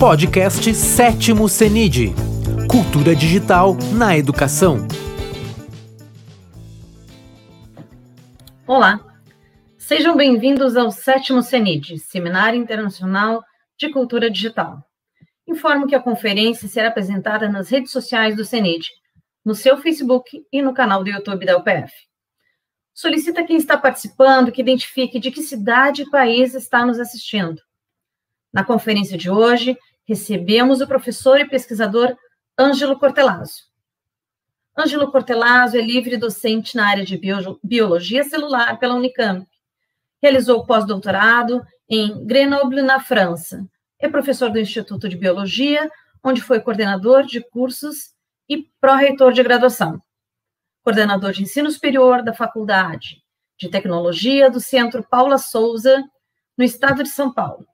Podcast Sétimo CENID Cultura Digital na Educação. Olá, sejam bem-vindos ao Sétimo CENID, Seminário Internacional de Cultura Digital. Informo que a conferência será apresentada nas redes sociais do CENID, no seu Facebook e no canal do YouTube da UPF. Solicita quem está participando que identifique de que cidade e país está nos assistindo. Na conferência de hoje, recebemos o professor e pesquisador Ângelo Cortelazzo. Ângelo Cortelazzo é livre docente na área de biologia celular pela Unicamp. Realizou pós-doutorado em Grenoble, na França. É professor do Instituto de Biologia, onde foi coordenador de cursos e pró-reitor de graduação coordenador de ensino superior da Faculdade de Tecnologia do Centro Paula Souza, no estado de São Paulo.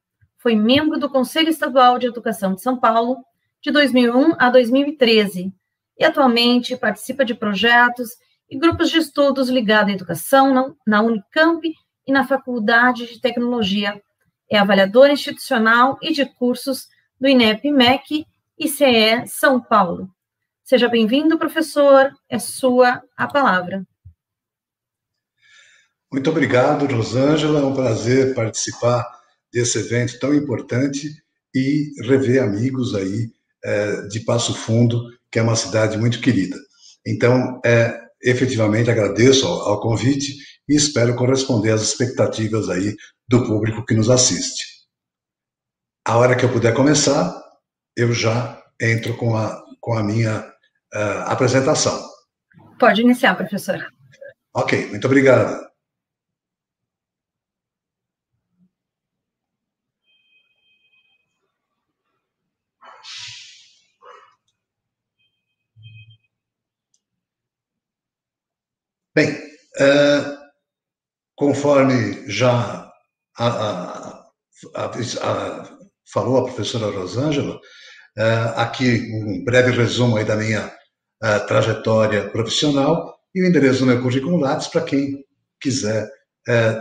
Foi membro do Conselho Estadual de Educação de São Paulo de 2001 a 2013 e atualmente participa de projetos e grupos de estudos ligados à educação na Unicamp e na Faculdade de Tecnologia. É avaliador institucional e de cursos do INEP-MEC e CE São Paulo. Seja bem-vindo, professor. É sua a palavra. Muito obrigado, Rosângela. É um prazer participar desse evento tão importante e rever amigos aí é, de Passo Fundo, que é uma cidade muito querida. Então, é, efetivamente agradeço ao, ao convite e espero corresponder às expectativas aí do público que nos assiste. A hora que eu puder começar, eu já entro com a, com a minha uh, apresentação. Pode iniciar, professor. Ok, muito obrigado. Bem, uh, conforme já a, a, a, falou a professora Rosângela, uh, aqui um breve resumo aí da minha a trajetória profissional e o endereço do meu currículo Lattes para quem quiser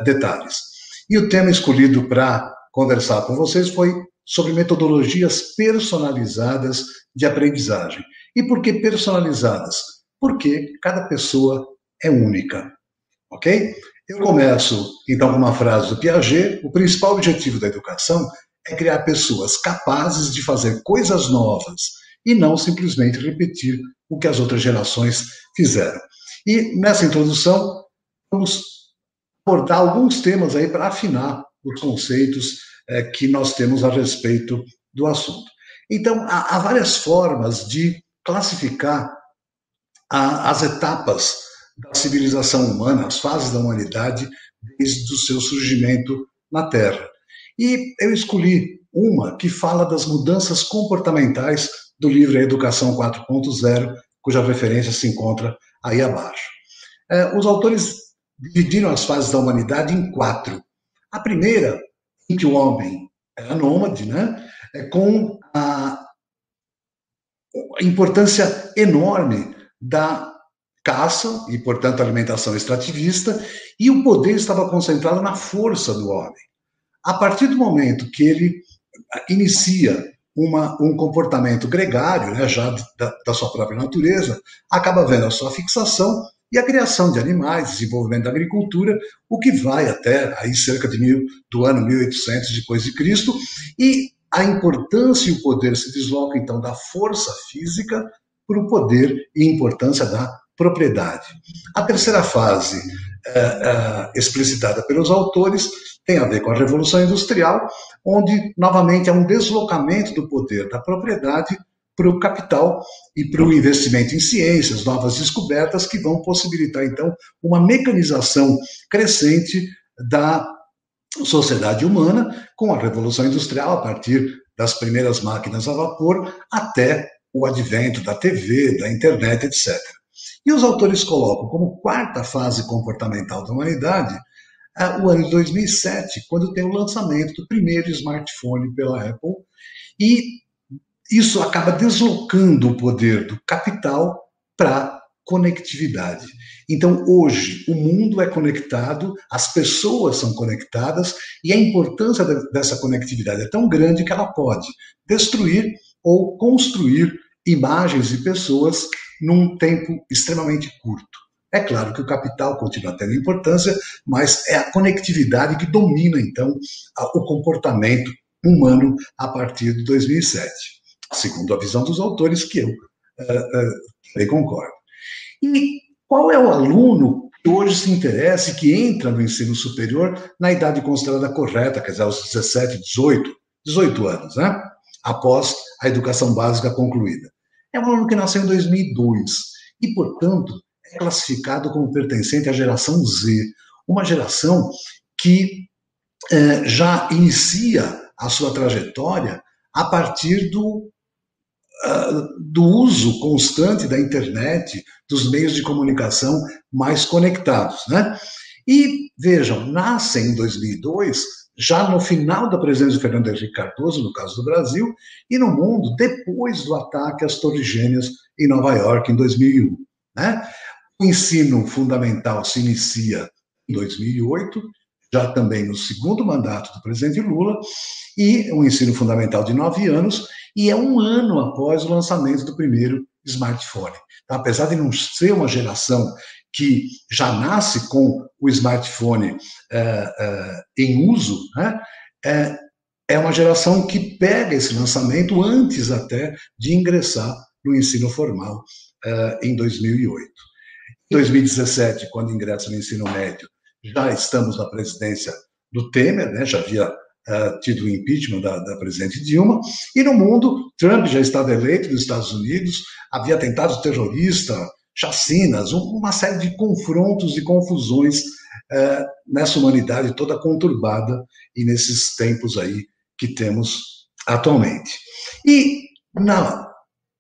detalhes. E o tema escolhido para conversar com vocês foi sobre metodologias personalizadas de aprendizagem. E por que personalizadas? Porque cada pessoa é única. Ok? Eu começo, então, com uma frase do Piaget: o principal objetivo da educação é criar pessoas capazes de fazer coisas novas e não simplesmente repetir o que as outras gerações fizeram. E nessa introdução, vamos abordar alguns temas aí para afinar os conceitos é, que nós temos a respeito do assunto. Então, há, há várias formas de classificar a, as etapas da civilização humana, as fases da humanidade, desde o seu surgimento na Terra. E eu escolhi uma que fala das mudanças comportamentais do livro Educação 4.0, cuja referência se encontra aí abaixo. É, os autores dividiram as fases da humanidade em quatro. A primeira, em que o homem era nômade, né, é, com a importância enorme da caça e, portanto, alimentação extrativista, e o poder estava concentrado na força do homem. A partir do momento que ele inicia uma, um comportamento gregário, né, já da, da, sua própria natureza, acaba vendo a sua fixação e a criação de animais, desenvolvimento da agricultura, o que vai até aí cerca de mil, do ano 1800 depois de Cristo, e a importância e o poder se deslocam então da força física para o poder e importância da propriedade. A terceira fase, é, é, explicitada pelos autores, tem a ver com a Revolução Industrial, onde, novamente, há um deslocamento do poder da propriedade para o capital e para o investimento em ciências, novas descobertas, que vão possibilitar, então, uma mecanização crescente da sociedade humana, com a Revolução Industrial, a partir das primeiras máquinas a vapor, até o advento da TV, da internet, etc. E os autores colocam como quarta fase comportamental da humanidade o ano de 2007, quando tem o lançamento do primeiro smartphone pela Apple, e isso acaba deslocando o poder do capital para conectividade. Então, hoje, o mundo é conectado, as pessoas são conectadas e a importância dessa conectividade é tão grande que ela pode destruir ou construir imagens e pessoas num tempo extremamente curto. É claro que o capital continua tendo importância, mas é a conectividade que domina, então, o comportamento humano a partir de 2007, segundo a visão dos autores, que eu uh, uh, concordo. E qual é o aluno que hoje se interessa e que entra no ensino superior na idade considerada correta, quer dizer, aos 17, 18, 18 anos, né? após a educação básica concluída? É um aluno que nasceu em 2002 e, portanto, é classificado como pertencente à geração Z, uma geração que eh, já inicia a sua trajetória a partir do do uso constante da internet, dos meios de comunicação mais conectados. Né? E vejam, nascem em 2002, já no final da presença de Fernando Henrique Cardoso, no caso do Brasil, e no mundo, depois do ataque às Torres Gêmeas em Nova York, em 2001. Né? O ensino fundamental se inicia em 2008, já também no segundo mandato do presidente Lula, e um ensino fundamental de nove anos, e é um ano após o lançamento do primeiro smartphone. Então, apesar de não ser uma geração que já nasce com o smartphone é, é, em uso, né, é, é uma geração que pega esse lançamento antes até de ingressar no ensino formal é, em 2008. Em 2017, quando ingressa no ensino médio, já estamos na presidência do Temer, né, já havia uh, tido o impeachment da, da, presidente Dilma, e no mundo, Trump já estava eleito nos Estados Unidos, havia tentado terrorista, chacinas, uma série de confrontos e confusões uh, nessa humanidade toda conturbada e nesses tempos aí que temos atualmente. E na,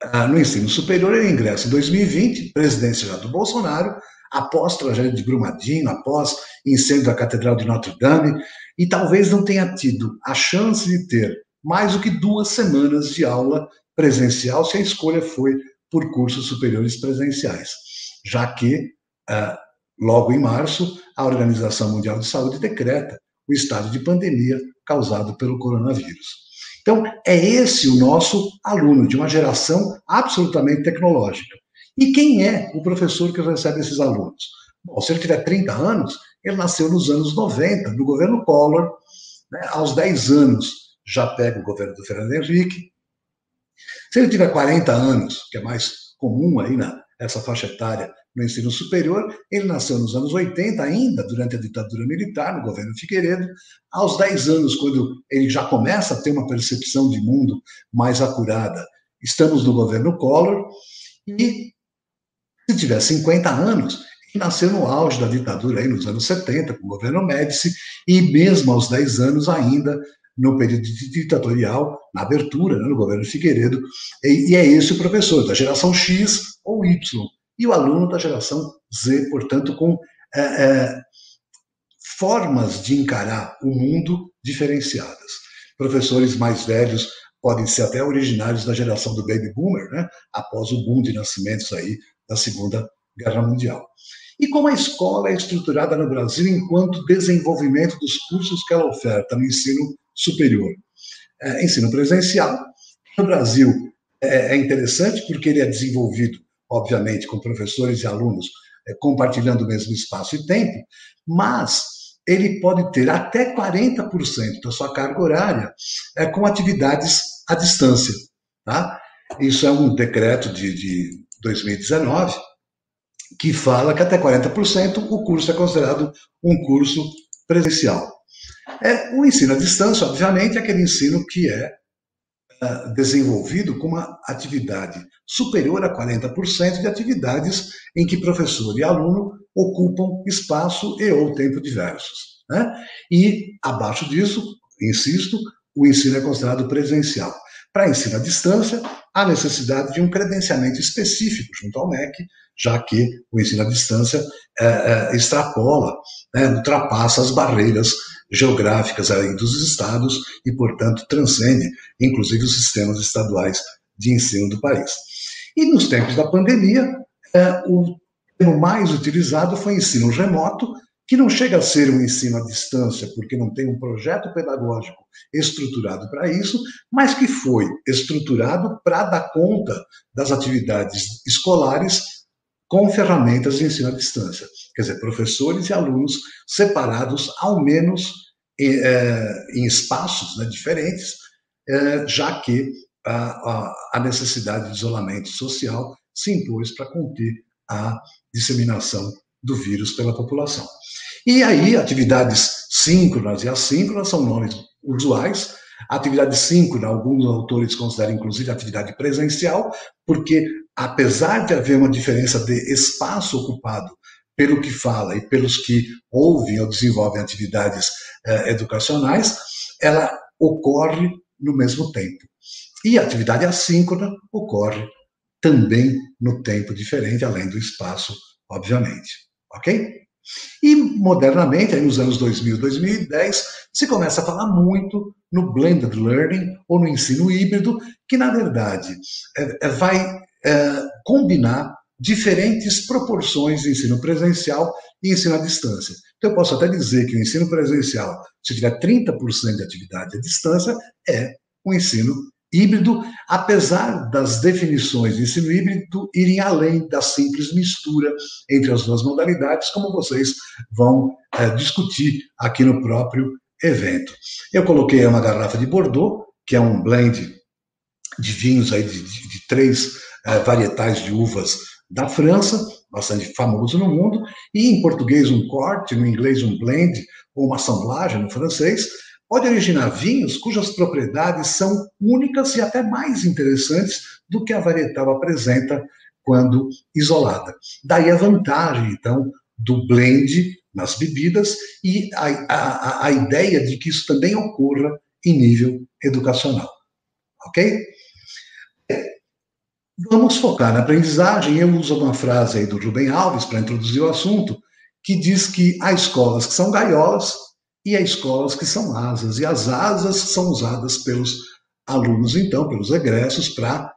uh, no ensino superior, ele ingressa em 2020, presidência já do Bolsonaro, após tragédia de Brumadinho, após incêndio da Catedral de Notre Dame, e talvez não tenha tido a chance de ter mais do que duas semanas de aula presencial se a escolha foi por cursos superiores presenciais, já que, uh, logo em março, a Organização Mundial de Saúde decreta o estado de pandemia causado pelo coronavírus. Então, é esse o nosso aluno, de uma geração absolutamente tecnológica. E quem é o professor que recebe esses alunos? Bom, se ele tiver 30 anos, ele nasceu nos anos 90, no governo Collor, né? aos 10 anos já pega o governo do Fernando Henrique. Se ele tiver 40 anos, que é mais comum aí na essa faixa etária no ensino superior, ele nasceu nos anos 80 ainda, durante a ditadura militar, no governo Figueiredo. Aos 10 anos, quando ele já começa a ter uma percepção de mundo mais acurada, estamos no governo Collor, e se tiver 50 anos, ele nasceu no auge da ditadura, aí nos anos 70, com o governo Médici, e mesmo aos 10 anos ainda, no período ditatorial, na abertura, né, no governo Figueiredo, e, e é esse o professor, da geração X ou Y, e o aluno da geração Z, portanto, com é, é, formas de encarar o mundo diferenciadas. Professores mais velhos podem ser até originários da geração do baby boomer, né? após o boom de nascimentos aí da Segunda Guerra Mundial. E como a escola é estruturada no Brasil enquanto desenvolvimento dos cursos que ela oferta no ensino superior? É, ensino presencial. No Brasil é, é, interessante porque ele é desenvolvido, obviamente, com professores e alunos é, compartilhando o mesmo espaço e tempo, mas ele pode ter até 40% da sua carga horária é, com atividades à distância. Tá? Isso é um decreto de, de 2019, que fala que até 40% o curso é considerado um curso presencial. É, o ensino à distância, obviamente, é aquele ensino que é uh, desenvolvido com uma atividade superior a 40% de atividades em que professor e aluno ocupam espaço e ou tempo diversos. Né? E, abaixo disso, insisto, o ensino é considerado presencial. Para ensino à distância, há necessidade de um credenciamento específico junto ao MEC, já que o ensino à distância é, é, extrapola, né, ultrapassa as barreiras geográficas aí dos estados e, portanto, transcende, inclusive, os sistemas estaduais de ensino do país. E nos tempos da pandemia, é, o termo mais utilizado foi ensino remoto, que não chega a ser um ensino à distância, porque não tem um projeto pedagógico estruturado para isso, mas que foi estruturado para dar conta das atividades escolares com ferramentas de ensino à distância. Quer dizer, professores e alunos separados, ao menos em, é, em espaços né, diferentes, é, já que a, a necessidade de isolamento social se impôs para conter a disseminação do vírus pela população. E aí, atividades síncronas e assíncronas são nomes usuais. A atividade síncrona, alguns autores consideram inclusive atividade presencial, porque apesar de haver uma diferença de espaço ocupado pelo que fala e pelos que ouvem ou desenvolvem atividades eh, educacionais, ela ocorre no mesmo tempo. E a atividade assíncrona ocorre também no tempo diferente, além do espaço, obviamente. Ok? E modernamente, aí nos anos 2000, 2010, se começa a falar muito no blended learning ou no ensino híbrido, que na verdade é, é, vai é, combinar diferentes proporções de ensino presencial e ensino à distância. Então, eu posso até dizer que o ensino presencial, se tiver 30% de atividade à distância, é um ensino híbrido, apesar das definições de ensino híbrido irem além da simples mistura entre as duas modalidades, como vocês vão é, discutir aqui no próprio evento. Eu coloquei uma garrafa de Bordeaux, que é um blend de vinhos aí de, de, de três é, varietais de uvas da França, bastante famoso no mundo, e em português um corte, no inglês um blend, ou uma assemblagem no francês, pode originar vinhos cujas propriedades são únicas e até mais interessantes do que a varietal apresenta quando isolada. Daí a vantagem, então, do blend nas bebidas e a, a, a ideia de que isso também ocorra em nível educacional. Ok? Vamos focar na aprendizagem. Eu uso uma frase aí do Rubem Alves para introduzir o assunto, que diz que há escolas que são gaiolas e há escolas que são asas, e as asas são usadas pelos alunos, então, pelos egressos, para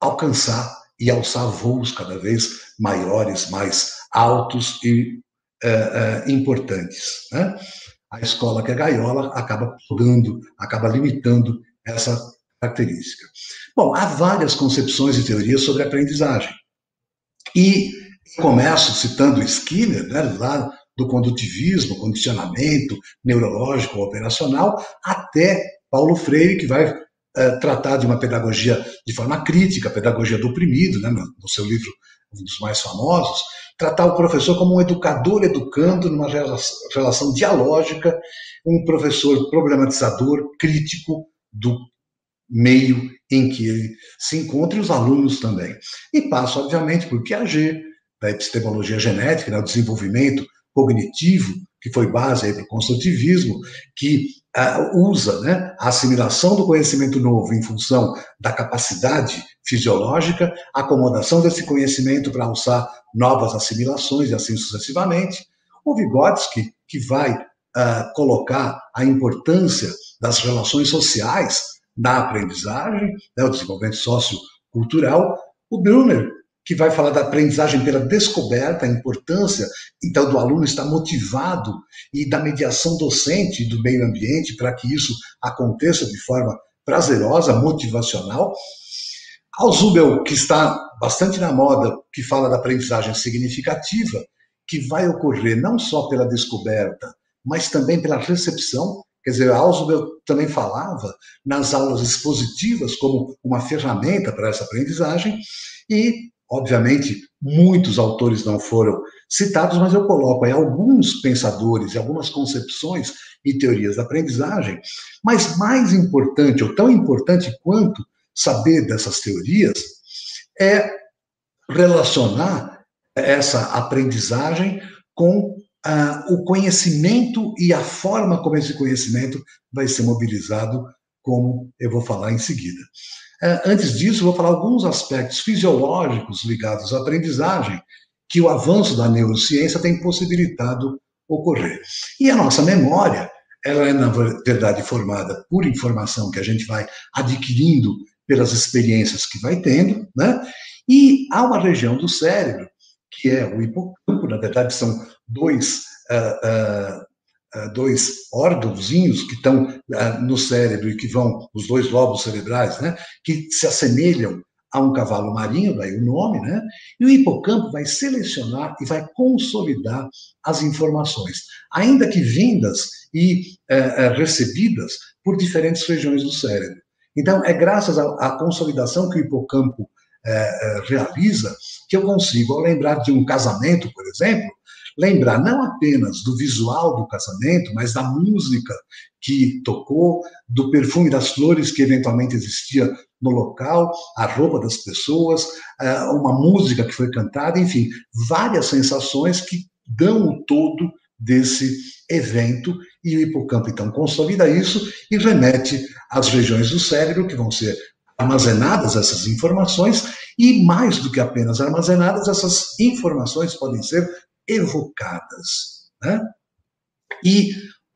alcançar e alçar voos cada vez maiores, mais altos e é, é, importantes. Né? A escola que é gaiola acaba podando, acaba limitando essa característica. Bom, há várias concepções e teorias sobre aprendizagem. E começo citando Skinner, né, lá do condutivismo, condicionamento neurológico operacional, até Paulo Freire, que vai uh, tratar de uma pedagogia de forma crítica, pedagogia do oprimido, né, no, seu livro, um dos mais famosos, tratar o professor como um educador educando numa relação dialógica, um professor problematizador, crítico do meio em que ele se encontra e os alunos também. E passa, obviamente, por Piaget, da epistemologia genética, né, o desenvolvimento cognitivo, que foi base para o construtivismo, que uh, usa né, a assimilação do conhecimento novo em função da capacidade fisiológica, acomodação desse conhecimento para alçar novas assimilações e assim sucessivamente. O Vygotsky, que vai uh, colocar a importância das relações sociais na aprendizagem, né, o desenvolvimento sociocultural. O Brunner, que vai falar da aprendizagem pela descoberta, a importância, então, do aluno estar motivado e da mediação docente do meio ambiente para que isso aconteça de forma prazerosa, motivacional. Ao Zubel, que está bastante na moda, que fala da aprendizagem significativa, que vai ocorrer não só pela descoberta, mas também pela recepção. Quer dizer, Ausubel também falava nas aulas expositivas como uma ferramenta para essa aprendizagem, e Obviamente, muitos autores não foram citados, mas eu coloco aí alguns pensadores algumas concepções e teorias da aprendizagem. Mas mais importante, ou tão importante quanto saber dessas teorias, é relacionar essa aprendizagem com ah, o conhecimento e a forma como esse conhecimento vai ser mobilizado, como eu vou falar em seguida. É, antes disso, vou falar alguns aspectos fisiológicos ligados à aprendizagem que o avanço da neurociência tem possibilitado ocorrer. E a nossa memória, ela é, na verdade, formada por informação que a gente vai adquirindo pelas experiências que vai tendo, né? E há uma região do cérebro, que é o hipocampo, na verdade são dois, uh, uh, dois órgãozinhos que estão no cérebro e que vão, os dois lobos cerebrais, né, que se assemelham a um cavalo marinho, daí o nome, né? E o hipocampo vai selecionar e vai consolidar as informações, ainda que vindas e é, recebidas por diferentes regiões do cérebro. Então, é graças à, consolidação que o hipocampo é, realiza que eu consigo, ao lembrar de um casamento, por exemplo, lembrar não apenas do visual do casamento, mas da música que tocou, do perfume das flores que eventualmente existia no local, a roupa das pessoas, é, uma música que foi cantada, enfim, várias sensações que dão o todo desse evento e o hipocampo então consolida isso e remete às regiões do cérebro que vão ser armazenadas essas informações e mais do que apenas armazenadas, essas informações podem ser evocadas, né? E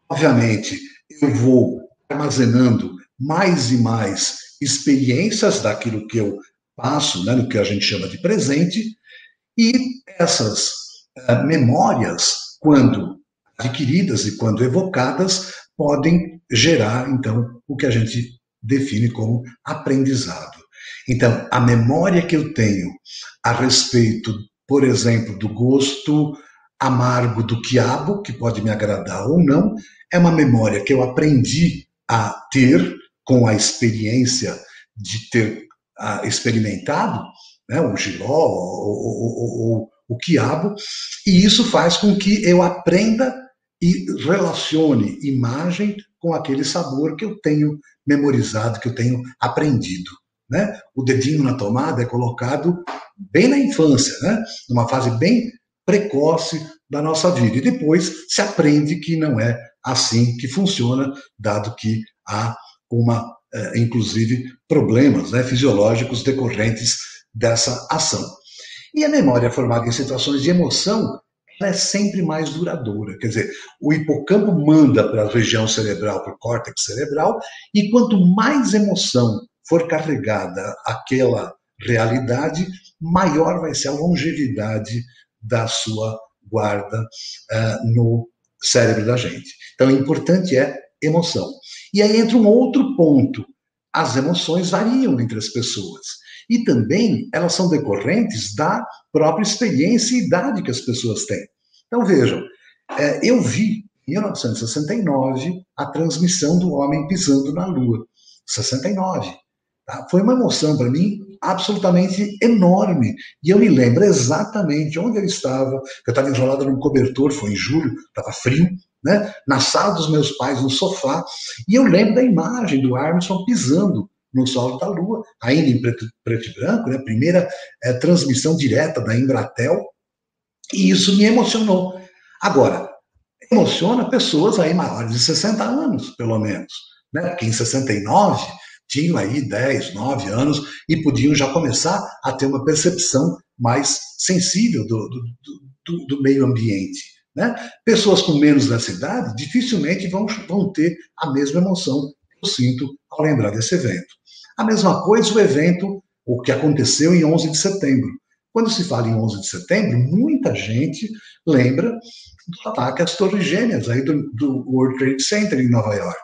obviamente eu vou armazenando mais e mais experiências daquilo que eu passo, né, no que a gente chama de presente, e essas uh, memórias, quando adquiridas e quando evocadas, podem gerar, então, o que a gente define como aprendizado. Então, a memória que eu tenho a respeito, por exemplo, do gosto amargo do quiabo, que pode me agradar ou não, é uma memória que eu aprendi a ter com a experiência de ter uh, experimentado né, o giló ou, o quiabo, e isso faz com que eu aprenda e relacione imagem com aquele sabor que eu tenho memorizado, que eu tenho aprendido. Né? O dedinho na tomada é colocado bem na infância, né? numa fase bem precoce da nossa vida. E depois se aprende que não é assim que funciona, dado que há uma, é, inclusive, problemas né, fisiológicos decorrentes dessa ação. E a memória formada em situações de emoção é sempre mais duradoura. Quer dizer, o hipocampo manda para a região cerebral, para o córtex cerebral, e quanto mais emoção for carregada aquela realidade, maior vai ser a longevidade da sua guarda uh, no cérebro da gente. Então, o importante é emoção. E aí entra um outro ponto. As emoções variam entre as pessoas. E também elas são decorrentes da própria experiência e idade que as pessoas têm. Então, vejam, é, eu vi em 1969 a transmissão do homem pisando na Lua. 69. Foi uma emoção para mim absolutamente enorme. E eu me lembro exatamente onde eu estava. Eu estava enrolado num cobertor, foi em julho, estava frio, né? na sala dos meus pais, no sofá. E eu lembro da imagem do Armstrong pisando no solo da Lua, ainda em preto, preto e branco, né? primeira é, transmissão direta da Embratel. E isso me emocionou. Agora, emociona pessoas aí maiores de 60 anos, pelo menos. Né? Porque em 69 tinham aí 10, 9 anos e podiam já começar a ter uma percepção mais sensível do, do, do, do meio ambiente. Né? Pessoas com menos dessa idade dificilmente vão, vão ter a mesma emoção que eu sinto ao lembrar desse evento. A mesma coisa o evento, o que aconteceu em 11 de setembro. Quando se fala em 11 de setembro, muita gente lembra do ataque às Torres Gêmeas aí do, do World Trade Center em Nova York.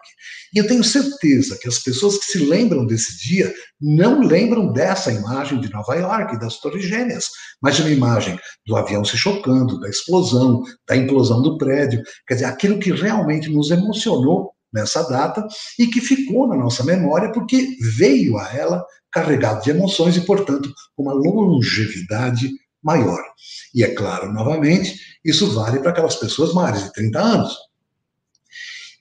E eu tenho certeza que as pessoas que se lembram desse dia não lembram dessa imagem de Nova York, das Torres Gêmeas, mas de uma imagem do avião se chocando, da explosão, da implosão do prédio. Quer dizer, aquilo que realmente nos emocionou nessa data e que ficou na nossa memória porque veio a ela carregado de emoções e, portanto, uma longevidade maior. E é claro, novamente, isso vale para aquelas pessoas maiores de 30 anos.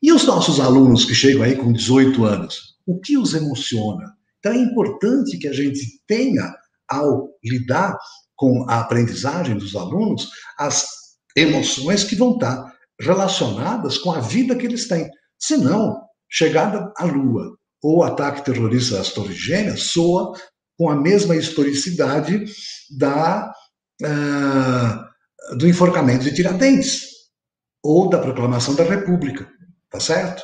E os nossos alunos que chegam aí com 18 anos, o que os emociona? Então é importante que a gente tenha, ao lidar com a aprendizagem dos alunos, as emoções que vão estar relacionadas com a vida que eles têm. Senão, chegada à Lua ou ataque terrorista às Torres Gêmeas soa com a mesma historicidade da, uh, do enforcamento de Tiradentes ou da proclamação da República. Tá certo?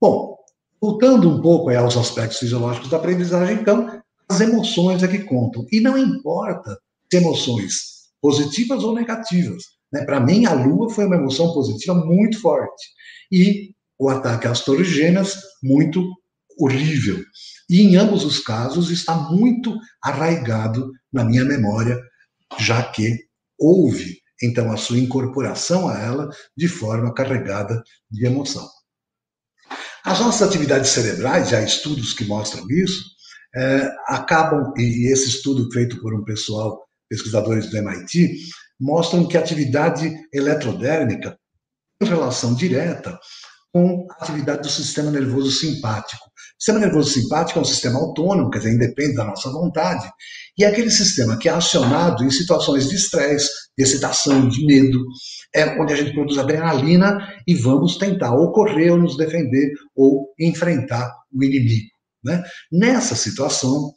Bom, voltando um pouco aos aspectos fisiológicos da aprendizagem, então, as emoções é que contam. E não importa se emoções positivas ou negativas. Né? Para mim, a Lua foi uma emoção positiva muito forte. E o ataque às Torres Gêmeas, muito horrível. E em ambos os casos está muito arraigado na minha memória, já que houve então a sua incorporação a ela de forma carregada de emoção. As nossas atividades cerebrais, há estudos que mostram isso, é, acabam, e esse estudo feito por um pessoal, pesquisadores do MIT, mostram que a atividade eletrodérmica tem relação direta com a atividade do sistema nervoso simpático. O sistema nervoso simpático é um sistema autônomo, quer dizer, independe da nossa vontade, e é aquele sistema que é acionado em situações de estresse, de excitação, de medo, é onde a gente produz adrenalina e vamos tentar ou correr, ou nos defender, ou enfrentar o inimigo. Né? Nessa situação,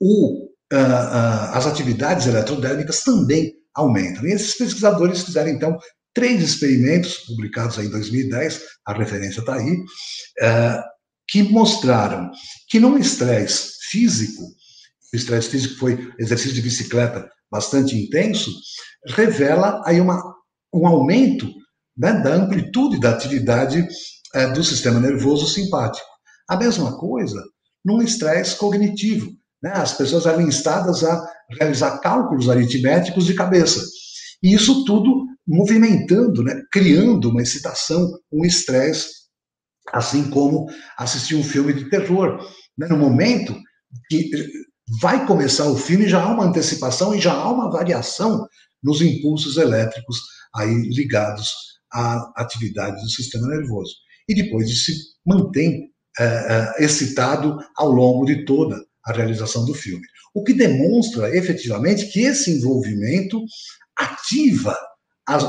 o, uh, uh, as atividades eletrodérmicas também aumentam. E esses pesquisadores fizeram, então, três experimentos, publicados em 2010, a referência está aí, uh, que mostraram que num estresse físico, estresse físico foi exercício de bicicleta bastante intenso, revela aí uma, um aumento né, da amplitude da atividade uh, do sistema nervoso simpático. A mesma coisa num estresse cognitivo. Né? As pessoas eram instadas a realizar cálculos aritméticos de cabeça. E isso tudo movimentando, né? criando uma excitação, um estresse, assim como assistir um filme de terror. Né? No momento que vai começar o filme, já há uma antecipação e já há uma variação nos impulsos elétricos aí ligados à atividade do sistema nervoso. E depois se mantém é, é, excitado ao longo de toda a realização do filme. O que demonstra efetivamente que esse envolvimento ativa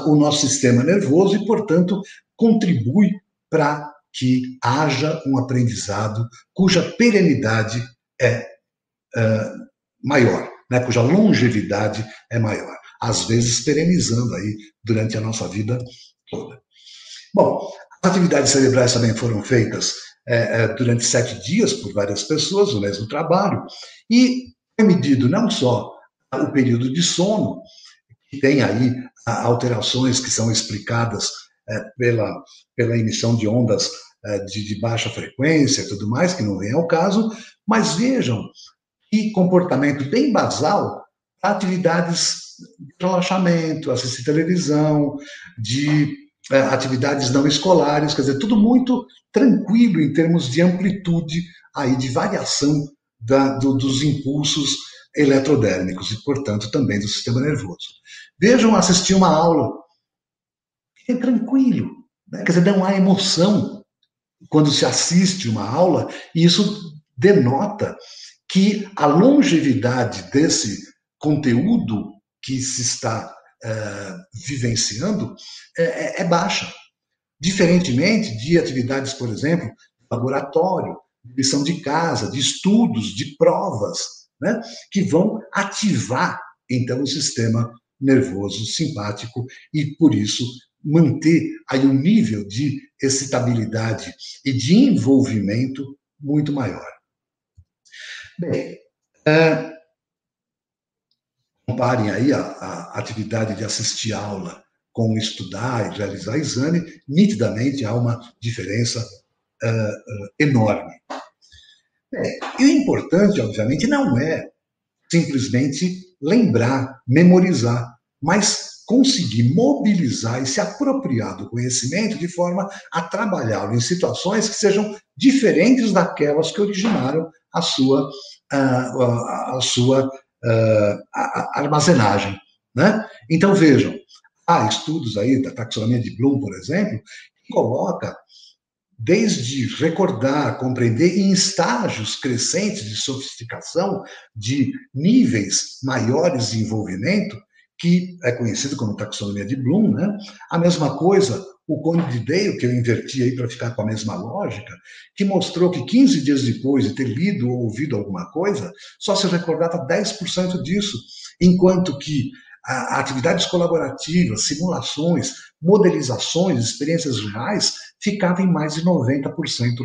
o nosso sistema nervoso e, portanto, contribui para que haja um aprendizado cuja perenidade é, é maior, né? cuja longevidade é maior, às vezes perenizando aí durante a nossa vida toda. Bom, as atividades cerebrais também foram feitas é, é, durante sete dias por várias pessoas, o mesmo trabalho, e foi medido não só o período de sono, que tem aí alterações que são explicadas é, pela, pela emissão de ondas é, de, de, baixa frequência e tudo mais, que não vem ao caso, mas vejam que comportamento bem basal atividades de relaxamento, assistir televisão, de é, atividades não escolares, quer dizer, tudo muito tranquilo em termos de amplitude aí de variação da, do, dos impulsos eletrodérmicos e, portanto, também do sistema nervoso. Vejam assistir uma aula. É tranquilo, né? quer dizer, não há emoção quando se assiste uma aula, e isso denota que a longevidade desse conteúdo que se está é, vivenciando é, é, é, baixa. Diferentemente de atividades, por exemplo, laboratório, lição de casa, de estudos, de provas, né, que vão ativar, então, o sistema nervoso simpático e, por isso, manter aí um nível de excitabilidade e de envolvimento muito maior. Bem, é, comparem aí a, a atividade de assistir aula com estudar e realizar exame, nitidamente há uma diferença uh, uh, enorme. É, e o importante, obviamente, não é simplesmente lembrar, memorizar, mas conseguir mobilizar e se apropriar do conhecimento de forma a trabalhá-lo em situações que sejam diferentes daquelas que originaram a sua, a, a sua a armazenagem. Né? Então, vejam, há estudos aí da taxonomia de Bloom, por exemplo, que coloca desde recordar, compreender em estágios crescentes de sofisticação, de níveis maiores de envolvimento, que é conhecido como taxonomia de Bloom, né? A mesma coisa, o Conde de Dale, que eu inverti aí para ficar com a mesma lógica, que mostrou que 15 dias depois de ter lido ou ouvido alguma coisa, só se recordava 10% disso, enquanto que atividades colaborativas, simulações, modelizações, experiências reais ficavam em mais de 90%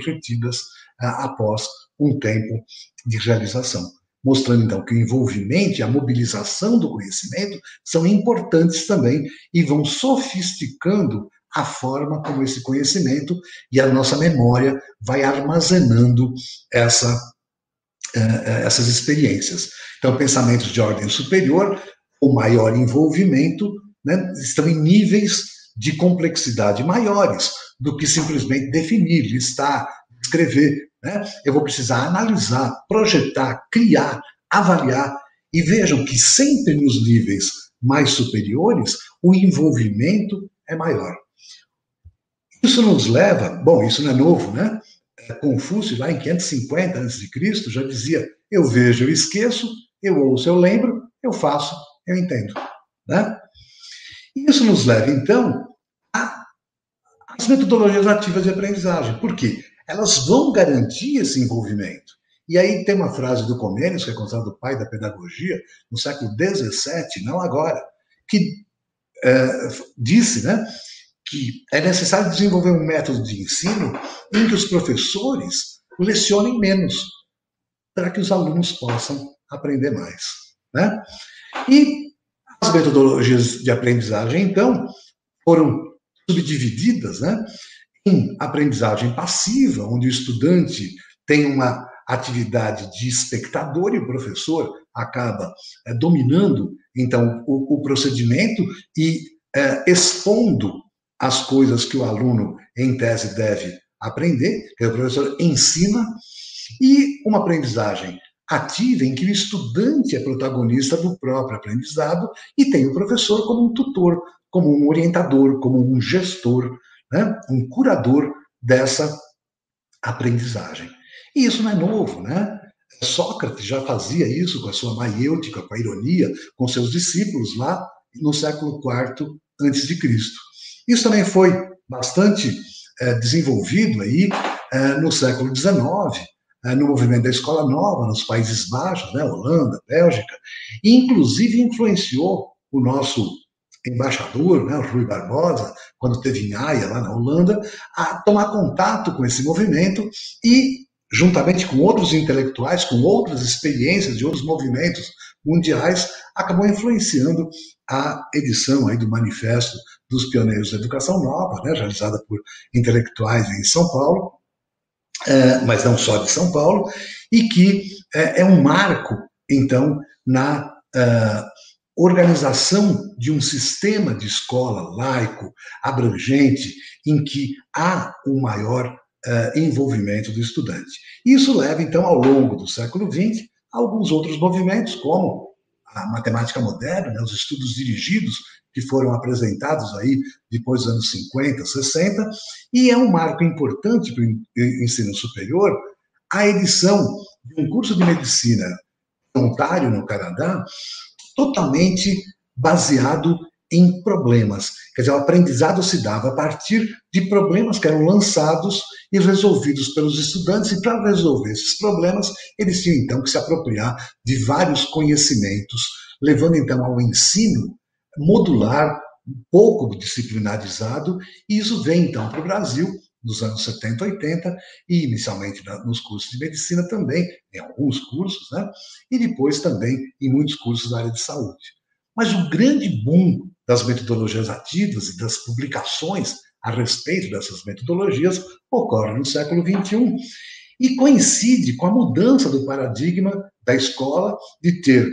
retidas após um tempo de realização. Mostrando então que o envolvimento e a mobilização do conhecimento são importantes também e vão sofisticando a forma como esse conhecimento e a nossa memória vai armazenando essa, eh, eh, essas experiências. Então, pensamentos de ordem superior, o maior envolvimento, né, estão em níveis de complexidade maiores do que simplesmente definir, listar, escrever. Né? Eu vou precisar analisar, projetar, criar, avaliar. E vejam que sempre nos níveis mais superiores, o envolvimento é maior. Isso nos leva, bom, isso não é novo, né? É, Confúcio, lá em 550 a.C., já dizia: eu vejo, eu esqueço, eu ouço, eu lembro, eu faço, eu entendo. Né? Isso nos leva, então, às metodologias ativas de aprendizagem. Por quê? Elas vão garantir esse envolvimento. E aí tem uma frase do Comênios, que é considerado o pai da pedagogia, no século XVII, não agora, que é, disse né, que é necessário desenvolver um método de ensino em que os professores lecionem menos, para que os alunos possam aprender mais. Né? E as metodologias de aprendizagem, então, foram subdivididas né, em aprendizagem passiva, onde o estudante tem uma atividade de espectador e o professor acaba é, dominando, então, o, o procedimento e é, expondo as coisas que o aluno, em tese, deve aprender, que o professor ensina, e uma aprendizagem ativa em que o estudante é protagonista do próprio aprendizado e tem o professor como um tutor, como um orientador, como um gestor, né? um curador dessa aprendizagem. E isso não é novo, né? Sócrates já fazia isso com a sua maiêutica, com a ironia, com seus discípulos lá no século IV antes de Cristo. Isso também foi bastante é, desenvolvido aí é, no século XIX, é, no movimento da Escola Nova, nos Países Baixos, né, Holanda, Bélgica, e inclusive influenciou o nosso embaixador, né, o Rui Barbosa, quando esteve em Haia, lá na Holanda, a tomar contato com esse movimento e, juntamente com outros intelectuais, com outras experiências de outros movimentos mundiais, acabou influenciando a edição aí do Manifesto dos Pioneiros da Educação Nova, né, realizada por intelectuais em São Paulo, é, mas não só de São Paulo, e que é, é um marco, então, na uh, organização de um sistema de escola laico, abrangente, em que há um maior uh, envolvimento do estudante. Isso leva, então, ao longo do século XX, a alguns outros movimentos, como a matemática moderna, né, os estudos dirigidos que foram apresentados aí depois dos anos 50, 60, e é um marco importante para o ensino superior a edição de um curso de medicina em Ontário, no Canadá, totalmente baseado em problemas. Quer dizer, o aprendizado se dava a partir de problemas que eram lançados e resolvidos pelos estudantes, e para resolver esses problemas, eles tinham então que se apropriar de vários conhecimentos, levando então ao ensino modular, um pouco disciplinarizado, e isso vem então para o Brasil nos anos 70, 80, e inicialmente nos cursos de medicina também, em alguns cursos, né? e depois também em muitos cursos da área de saúde. Mas o grande boom das metodologias ativas e das publicações a respeito dessas metodologias ocorre no século XXI e coincide com a mudança do paradigma da escola de ter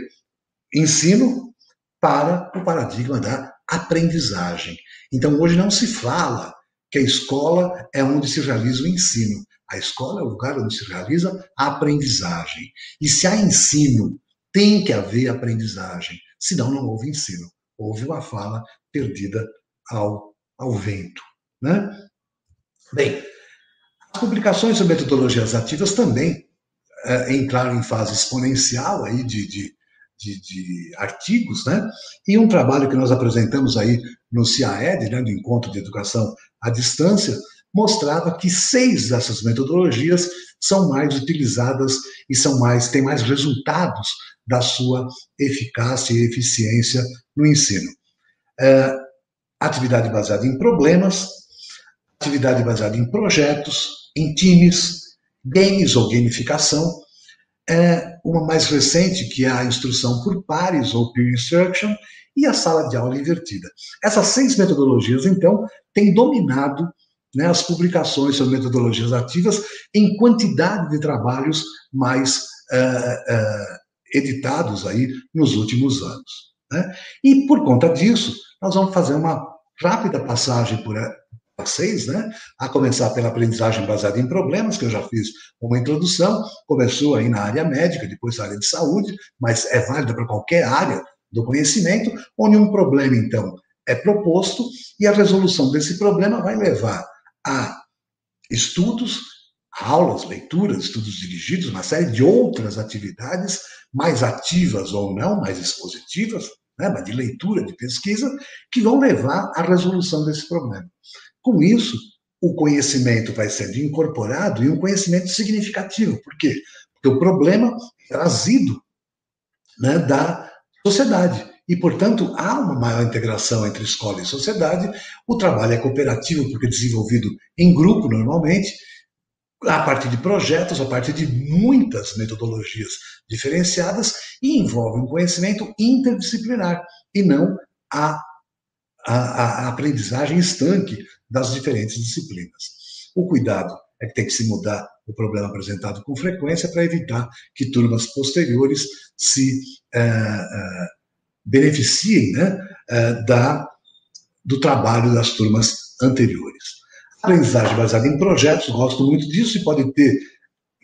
ensino para o paradigma da aprendizagem. Então, hoje não se fala que a escola é onde se realiza o ensino. A escola é o lugar onde se realiza a aprendizagem. E se há ensino, tem que haver aprendizagem. Senão, não houve ensino. Houve uma fala perdida ao, ao vento. Né? Bem, as publicações sobre metodologias ativas também é, entraram em fase exponencial aí de, de, de, de, artigos, né? E um trabalho que nós apresentamos aí no CIAED, né, do Encontro de Educação à Distância, mostrava que seis dessas metodologias são mais utilizadas e são mais têm mais resultados da sua eficácia e eficiência no ensino. É, atividade baseada em problemas, atividade baseada em projetos, em times, games ou gamificação, é uma mais recente, que é a instrução por pares, ou peer instruction, e a sala de aula invertida. Essas seis metodologias, então, têm dominado né, as publicações sobre metodologias ativas em quantidade de trabalhos mais uh, uh, editados aí nos últimos anos. Né? E por conta disso, nós vamos fazer uma rápida passagem por vocês, né? A começar pela aprendizagem baseada em problemas, que eu já fiz uma introdução, começou aí na área médica, depois na área de saúde, mas é válida para qualquer área do conhecimento, onde um problema, então, é proposto e a resolução desse problema vai levar a estudos, aulas, leituras, estudos dirigidos, uma série de outras atividades, mais ativas ou não, mais expositivas, né, de leitura, de pesquisa, que vão levar à resolução desse problema. Com isso, o conhecimento vai sendo incorporado e um conhecimento significativo. Por quê? Porque o problema é trazido né, da sociedade. E, portanto, há uma maior integração entre escola e sociedade. O trabalho é cooperativo, porque é desenvolvido em grupo, normalmente, a partir de projetos, a partir de muitas metodologias diferenciadas, e envolve um conhecimento interdisciplinar, e não a, a, a aprendizagem estanque das diferentes disciplinas. O cuidado é que tem que se mudar o problema apresentado com frequência para evitar que turmas posteriores se é, é, beneficiem né, é, da, do trabalho das turmas anteriores. Aprendizagem baseada em projetos, gosto muito disso e pode ter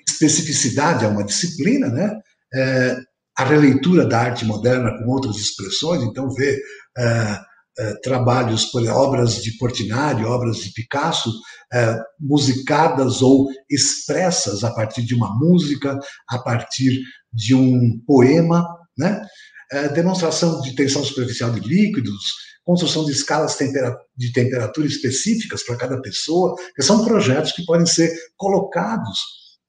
especificidade a uma disciplina, né? É, a releitura da arte moderna com outras expressões, então ver trabalhos, por obras de Portinari, obras de Picasso, é, musicadas ou expressas a partir de uma música, a partir de um poema, né? É, demonstração de tensão superficial de líquidos, construção de escalas de temperatura específicas para cada pessoa, que são projetos que podem ser colocados,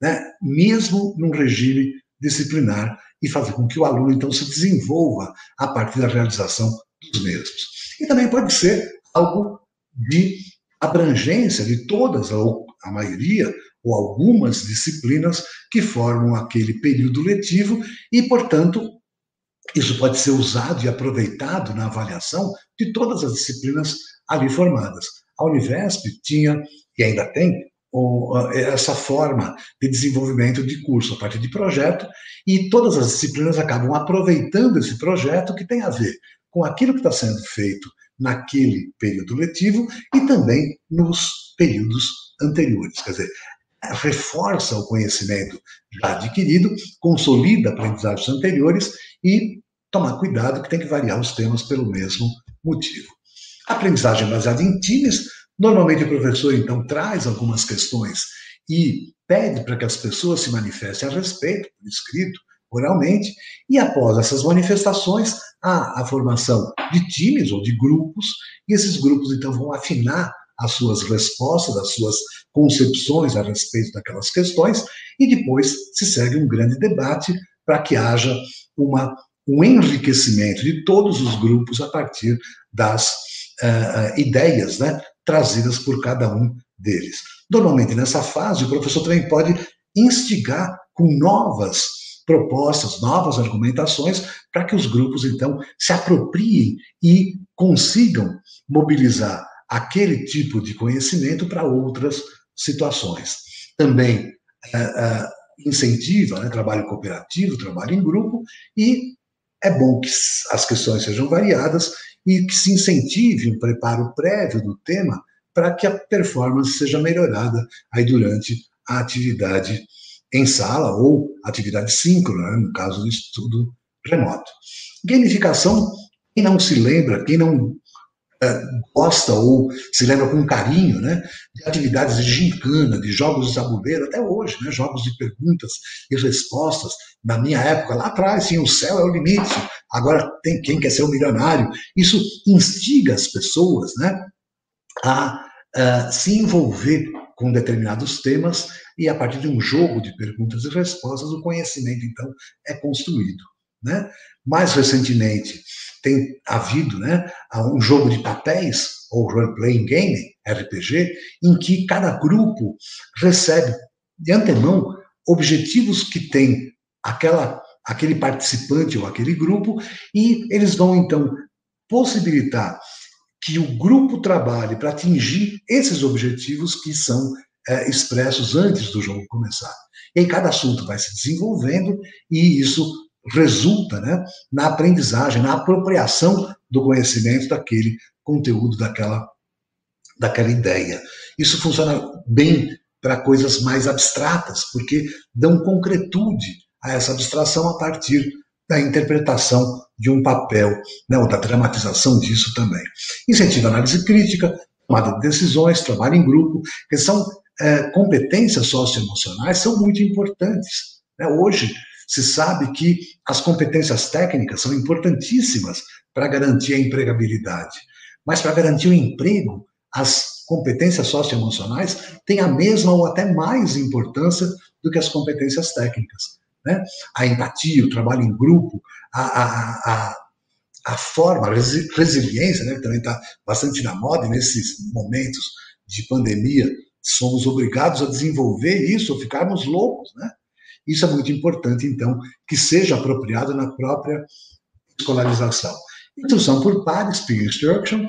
né, mesmo num regime disciplinar, e fazer com que o aluno, então, se desenvolva a partir da realização dos mesmos. E também pode ser algo de abrangência de todas, ou a maioria, ou algumas disciplinas que formam aquele período letivo e, portanto, isso pode ser usado e aproveitado na avaliação de todas as disciplinas ali formadas. A Univesp tinha, e ainda tem, essa forma de desenvolvimento de curso a partir de projeto, e todas as disciplinas acabam aproveitando esse projeto que tem a ver com aquilo que está sendo feito naquele período letivo e também nos períodos anteriores. Quer dizer, reforça o conhecimento já adquirido, consolida aprendizagens anteriores e tomar cuidado que tem que variar os temas pelo mesmo motivo. Aprendizagem baseada em times, normalmente o professor então traz algumas questões e pede para que as pessoas se manifestem a respeito, por escrito, oralmente, e após essas manifestações, há a formação de times ou de grupos, e esses grupos então vão afinar as suas respostas, as suas concepções a respeito daquelas questões, e depois se segue um grande debate para que haja uma, um enriquecimento de todos os grupos a partir das uh, ideias né, trazidas por cada um deles. Normalmente, nessa fase, o professor também pode instigar com novas propostas, novas argumentações, para que os grupos, então, se apropriem e consigam mobilizar aquele tipo de conhecimento para outras situações. Também é, é, incentiva né, trabalho cooperativo, trabalho em grupo, e é bom que as questões sejam variadas e que se incentive um preparo prévio do tema para que a performance seja melhorada aí durante a atividade em sala ou atividade síncrona, né, no caso do estudo remoto. Gamificação, quem não se lembra, quem não é, gosta ou se lembra com carinho né, de atividades de gincana, de jogos de tabuleiro, até hoje, né, jogos de perguntas e respostas. Na minha época, lá atrás, tinha o céu é o limite, agora tem quem quer ser um milionário. Isso instiga as pessoas né, a, a se envolver com determinados temas e a partir de um jogo de perguntas e respostas o conhecimento então é construído, né? Mais recentemente, tem havido né, um jogo de papéis, ou role-playing game, RPG, em que cada grupo recebe de antemão objetivos que têm aquela, aquele participante ou aquele grupo, e eles vão então possibilitar que o grupo trabalhe para atingir esses objetivos que são é, expressos antes do jogo começar. E aí cada assunto vai se desenvolvendo e isso resulta né, na aprendizagem, na apropriação do conhecimento daquele conteúdo, daquela, daquela ideia. Isso funciona bem para coisas mais abstratas, porque dão concretude a essa abstração a partir da interpretação de um papel, né, ou da dramatização disso também. Incentiva análise crítica, tomada de decisões, trabalho em grupo, que são é, competências socioemocionais, são muito importantes. Né? Hoje, se sabe que as competências técnicas são importantíssimas para garantir a empregabilidade, mas para garantir o emprego, as competências socioemocionais têm a mesma ou até mais importância do que as competências técnicas. Né? A empatia, o trabalho em grupo, a, a, a, a forma, a resiliência, né, que também está bastante na moda nesses momentos de pandemia, somos obrigados a desenvolver isso ou ficarmos loucos, né? Isso é muito importante, então, que seja apropriado na própria escolarização. Instrução por pares, peer instruction,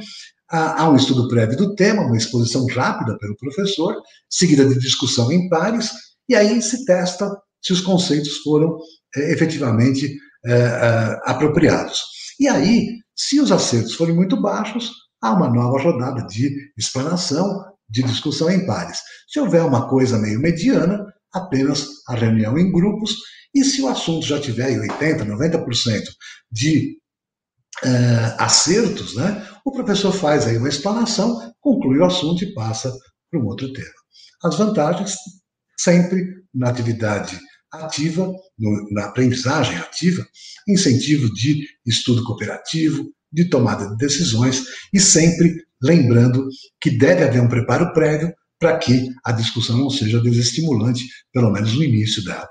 há um estudo prévio do tema, uma exposição rápida pelo professor, seguida de discussão em pares, e aí se testa se os conceitos foram é, efetivamente é, é, apropriados. E aí, se os acertos forem muito baixos, há uma nova rodada de explanação, de discussão em pares. Se houver uma coisa meio mediana, apenas a reunião em grupos, e se o assunto já tiver 80%, 90% de uh, acertos, né, o professor faz aí uma explanação, conclui o assunto e passa para um outro tema. As vantagens, sempre na atividade ativa, no, na aprendizagem ativa, incentivo de estudo cooperativo, de tomada de decisões e sempre lembrando que deve haver um preparo prévio para que a discussão não seja desestimulante, pelo menos no início dela.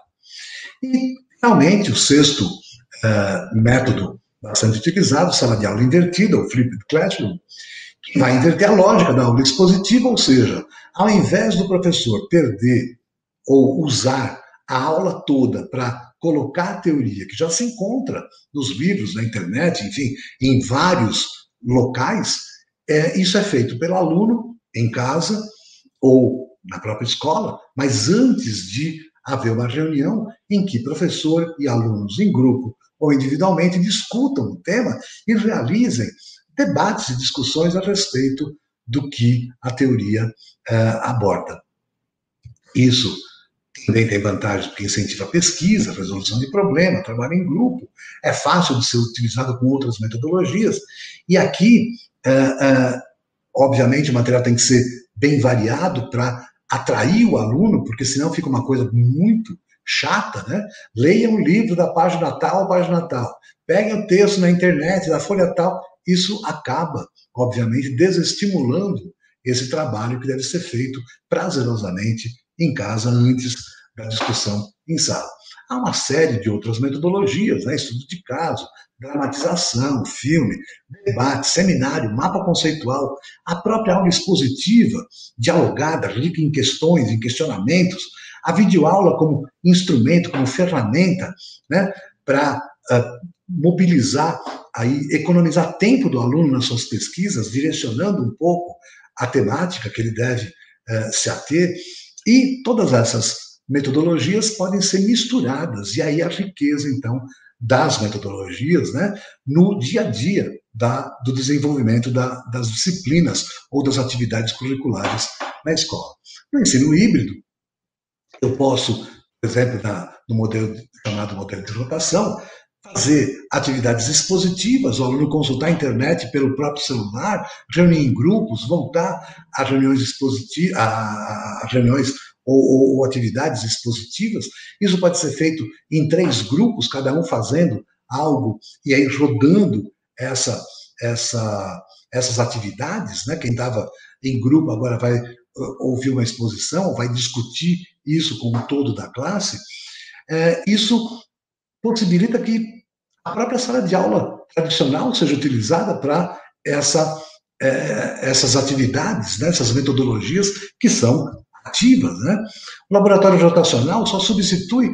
E, finalmente, o sexto uh, método bastante utilizado, sala de aula invertida, ou flipped classroom, que vai inverter a lógica da aula expositiva, ou seja, ao invés do professor perder ou usar a aula toda para colocar a teoria que já se encontra nos livros, na internet, enfim, em vários locais, é, isso é feito pelo aluno em casa ou na própria escola, mas antes de haver uma reunião em que professor e alunos em grupo ou individualmente discutam o tema e realizem debates e discussões a respeito do que a teoria uh, aborda. Isso também tem vantagens porque incentiva a pesquisa, a resolução de problema, trabalho em grupo, é fácil de ser utilizado com outras metodologias. E aqui, obviamente, o material tem que ser bem variado para atrair o aluno, porque senão fica uma coisa muito chata, né? Leia um livro da página tal, página tal. Peguem o texto na internet, da folha tal. Isso acaba, obviamente, desestimulando esse trabalho que deve ser feito prazerosamente em casa antes da discussão em sala. Há uma série de outras metodologias, né? estudo de caso, dramatização, filme, debate, seminário, mapa conceitual, a própria aula expositiva, dialogada, rica em questões, em questionamentos, a videoaula como instrumento, como ferramenta, né, para uh, mobilizar, aí, economizar tempo do aluno nas suas pesquisas, direcionando um pouco a temática que ele deve uh, se ater, e todas essas metodologias podem ser misturadas, e aí a riqueza, então, das metodologias né, no dia a dia da, do desenvolvimento da, das disciplinas ou das atividades curriculares na escola. No ensino híbrido, eu posso, por exemplo, na, no modelo chamado modelo de rotação, fazer atividades expositivas, o aluno consultar a internet pelo próprio celular, reunir em grupos, voltar a reuniões expositivas, a, a reuniões ou, ou, atividades expositivas. Isso pode ser feito em três grupos, cada um fazendo algo e aí rodando essa, essa, essas atividades. Né? Quem estava em grupo agora vai uh, ouvir uma exposição, vai discutir isso com o todo da classe. É, isso possibilita que a própria sala de aula tradicional seja utilizada para essa, é, essas atividades, né, essas metodologias que são ativas. Né? O laboratório rotacional só substitui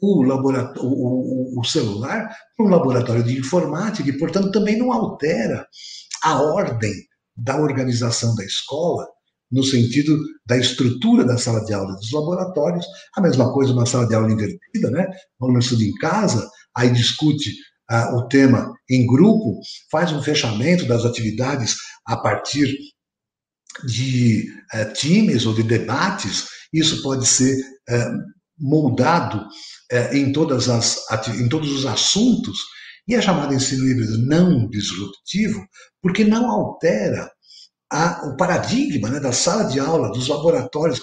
o, laboratório, o, o, celular para um laboratório de informática e, portanto, também não altera a ordem da organização da escola, no sentido da estrutura da sala de aula dos laboratórios. A mesma coisa uma sala de aula invertida, né? O aluno estuda em casa, aí discute ah, o tema em grupo, faz um fechamento das atividades a partir de eh, times ou de debates. Isso pode ser eh, moldado eh, em, todas as, em todos os assuntos. E é chamado ensino híbrido não disruptivo, porque não altera a, o paradigma né, da sala de aula, dos laboratórios,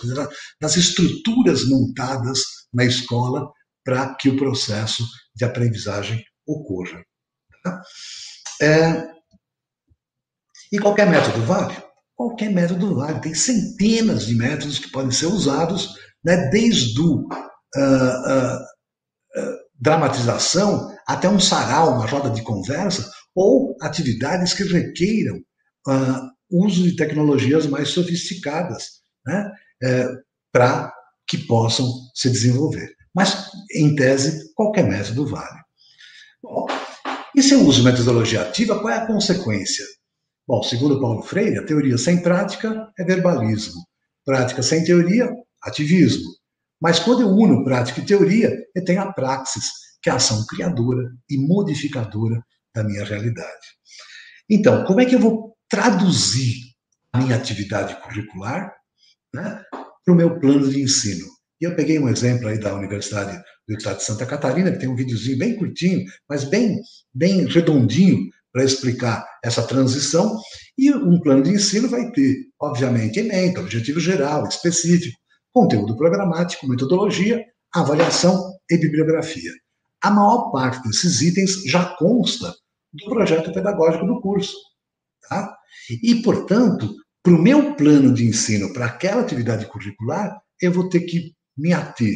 das estruturas montadas na escola para que o processo de aprendizagem ocorra. Tá? É, e qualquer método vale? Qualquer método vale. Tem centenas de métodos que podem ser usados, né, desde o uh, uh, uh, dramatização até um sarau, uma roda de conversa, ou atividades que requeiram uso de tecnologias mais sofisticadas né, é, para que possam se desenvolver. Mas, em tese, qualquer método vale. Bom, e se eu uso metodologia ativa, qual é a consequência? Bom, segundo Paulo Freire, a teoria sem prática é verbalismo. Prática sem teoria, ativismo. Mas quando eu uno prática e teoria, eu tenho a praxis, que é a ação criadora e modificadora da minha realidade. Então, como é que eu vou traduzir a minha atividade curricular né, para o meu plano de ensino? E eu peguei um exemplo aí da Universidade do Estado de Santa Catarina, que tem um videozinho bem curtinho, mas bem, bem redondinho para explicar essa transição. E um plano de ensino vai ter, obviamente, ementa, objetivo geral, específico, conteúdo programático, metodologia, avaliação e bibliografia. A maior parte desses itens já consta do projeto pedagógico do curso. Tá? E, portanto, para o meu plano de ensino, para aquela atividade curricular, eu vou ter que me ater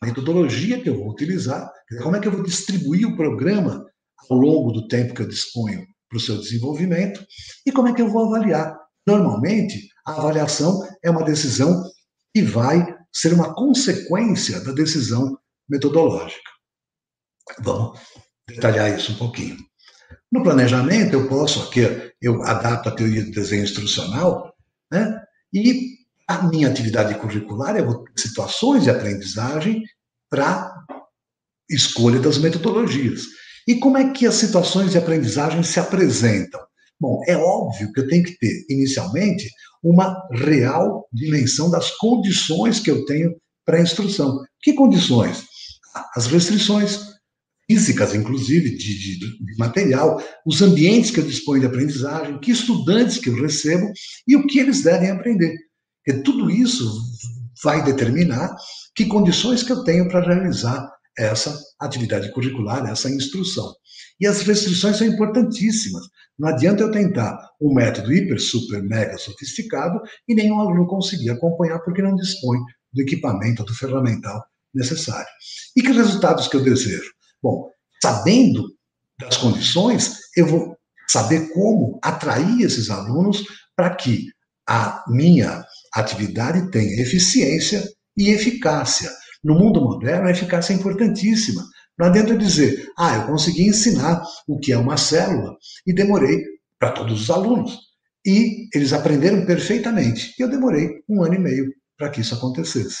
à metodologia que eu vou utilizar, como é que eu vou distribuir o programa ao longo do tempo que eu disponho para o seu desenvolvimento e como é que eu vou avaliar. Normalmente, a avaliação é uma decisão que vai ser uma consequência da decisão metodológica. Vamos detalhar isso um pouquinho. No planejamento, eu posso, aqui eu adapto a teoria do desenho instrucional, né? e a minha atividade curricular, eu vou ter situações de aprendizagem para escolha das metodologias. E como é que as situações de aprendizagem se apresentam? Bom, é óbvio que eu tenho que ter, inicialmente, uma real dimensão das condições que eu tenho para a instrução. Que condições? As restrições físicas, inclusive, de, de, de, material, os ambientes que eu disponho de aprendizagem, que estudantes que eu recebo e o que eles devem aprender. Porque tudo isso vai determinar que condições que eu tenho para realizar essa atividade curricular, essa instrução. E as restrições são importantíssimas. Não adianta eu tentar um método hiper, super, mega sofisticado e nenhum aluno conseguir acompanhar porque não dispõe do equipamento, do ferramental necessário. E que resultados que eu desejo? Bom, sabendo das condições, eu vou saber como atrair esses alunos para que a minha atividade tenha eficiência e eficácia. No mundo moderno, a eficácia é importantíssima. Não adianta dizer, ah, eu consegui ensinar o que é uma célula e demorei para todos os alunos. E eles aprenderam perfeitamente. E eu demorei um ano e meio para que isso acontecesse.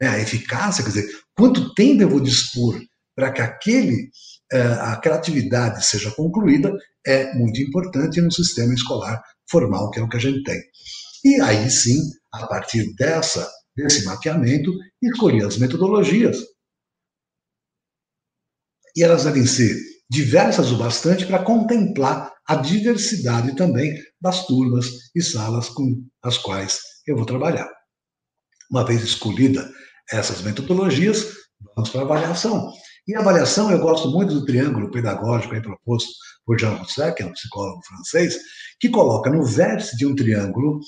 É, a eficácia, quer dizer, quanto tempo eu vou dispor para que aquele, uh, aquela atividade seja concluída é muito importante no sistema escolar formal, que é o que a gente tem. E aí sim, a partir dessa desse mapeamento, escolher as metodologias. E elas devem ser diversas o bastante para contemplar a diversidade também das turmas e salas com as quais eu vou trabalhar. Uma vez escolhida essas metodologias, vamos para a avaliação. E avaliação, eu gosto muito do triângulo pedagógico aí proposto por Jean Rousseau, que é um psicólogo francês, que coloca no vértice de um triângulo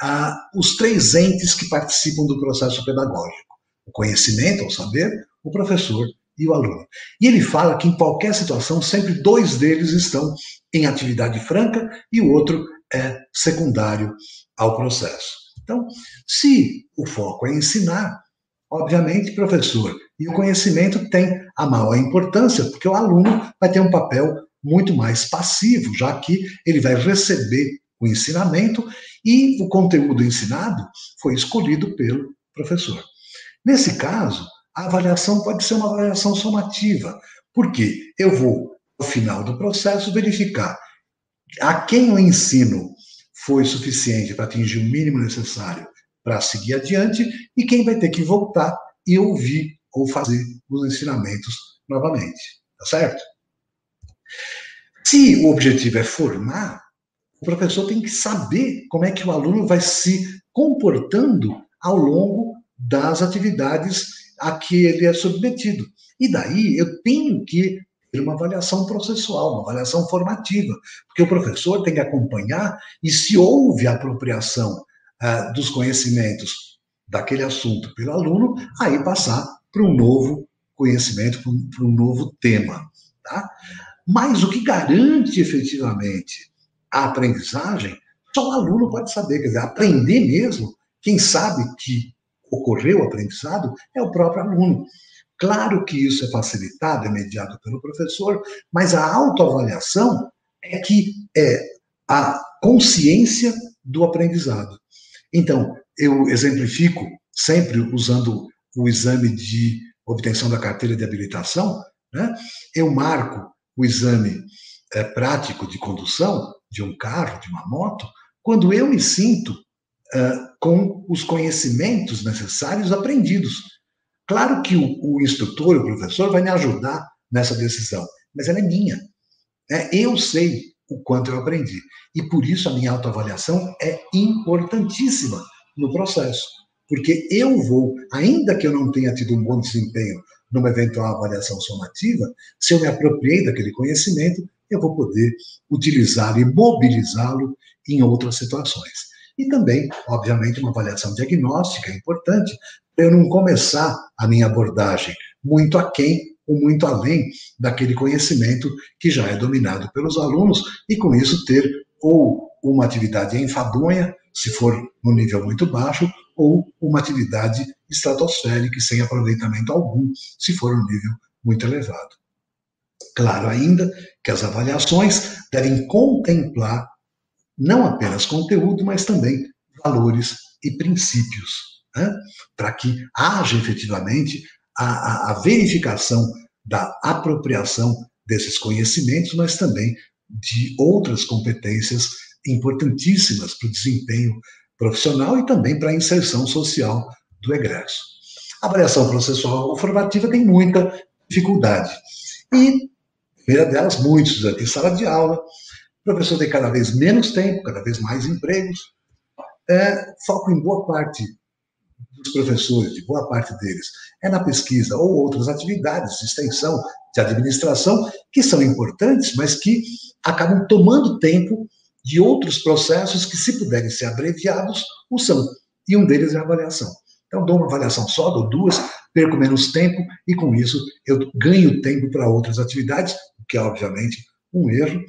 ah, os três entes que participam do processo pedagógico: o conhecimento, o saber, o professor e o aluno. E ele fala que em qualquer situação, sempre dois deles estão em atividade franca e o outro é secundário ao processo. Então, se o foco é ensinar, obviamente, professor E o conhecimento tem a maior importância, porque o aluno vai ter um papel muito mais passivo, já que ele vai receber o ensinamento e o conteúdo ensinado foi escolhido pelo professor. Nesse caso, a avaliação pode ser uma avaliação somativa, porque eu vou, no final do processo, verificar a quem o ensino foi suficiente para atingir o mínimo necessário para seguir adiante e quem vai ter que voltar e ouvir ou fazer os ensinamentos novamente. Tá certo? Se o objetivo é formar, o professor tem que saber como é que o aluno vai se comportando ao longo das atividades a que ele é submetido. E daí eu tenho que ter uma avaliação processual, uma avaliação formativa, porque o professor tem que acompanhar e se houve apropriação uh, dos conhecimentos daquele assunto pelo aluno, aí passar para um novo conhecimento, para um, novo tema. Tá? Mas o que garante efetivamente a aprendizagem, só o aluno pode saber. Quer dizer, aprender mesmo, quem sabe que ocorreu o aprendizado é o próprio aluno. Claro que isso é facilitado, é mediado pelo professor, mas a autoavaliação é que é a consciência do aprendizado. Então, eu exemplifico sempre usando o exame de obtenção da carteira de habilitação, né? eu marco o exame é, prático de condução de um carro, de uma moto, quando eu me sinto é, com os conhecimentos necessários aprendidos. Claro que o, o, instrutor, o professor, vai me ajudar nessa decisão, mas ela é minha. É, eu sei o quanto eu aprendi. E por isso a minha autoavaliação é importantíssima no processo. Porque eu vou, ainda que eu não tenha tido um bom desempenho numa eventual avaliação somativa, se eu me apropriei daquele conhecimento, eu vou poder utilizá-lo e mobilizá-lo em outras situações. E também, obviamente, uma avaliação diagnóstica é importante, para eu não começar a minha abordagem muito aquém ou muito além daquele conhecimento que já é dominado pelos alunos, e com isso ter ou uma atividade enfadonha, se for no nível muito baixo, ou uma atividade estratosférica sem aproveitamento algum, se for um nível muito elevado. Claro ainda que as avaliações devem contemplar não apenas conteúdo, mas também valores e princípios, né? para que haja efetivamente a, a, a verificação da apropriação desses conhecimentos, mas também de outras competências importantíssimas para o desempenho profissional e também para a inserção social do egresso. A avaliação processual formativa tem muita dificuldade. E, primeira delas, muitos em sala de aula, o professor tem cada vez menos tempo, cada vez mais empregos, é, foco em boa parte dos professores, de boa parte deles, é na pesquisa ou outras atividades de extensão, de administração, que são importantes, mas que acabam tomando tempo de outros processos que, se puderem ser abreviados, o são. E um deles é a avaliação. Então, dou uma avaliação só, dou duas, perco menos tempo e, com isso, eu ganho tempo para outras atividades, o que é, obviamente, um erro.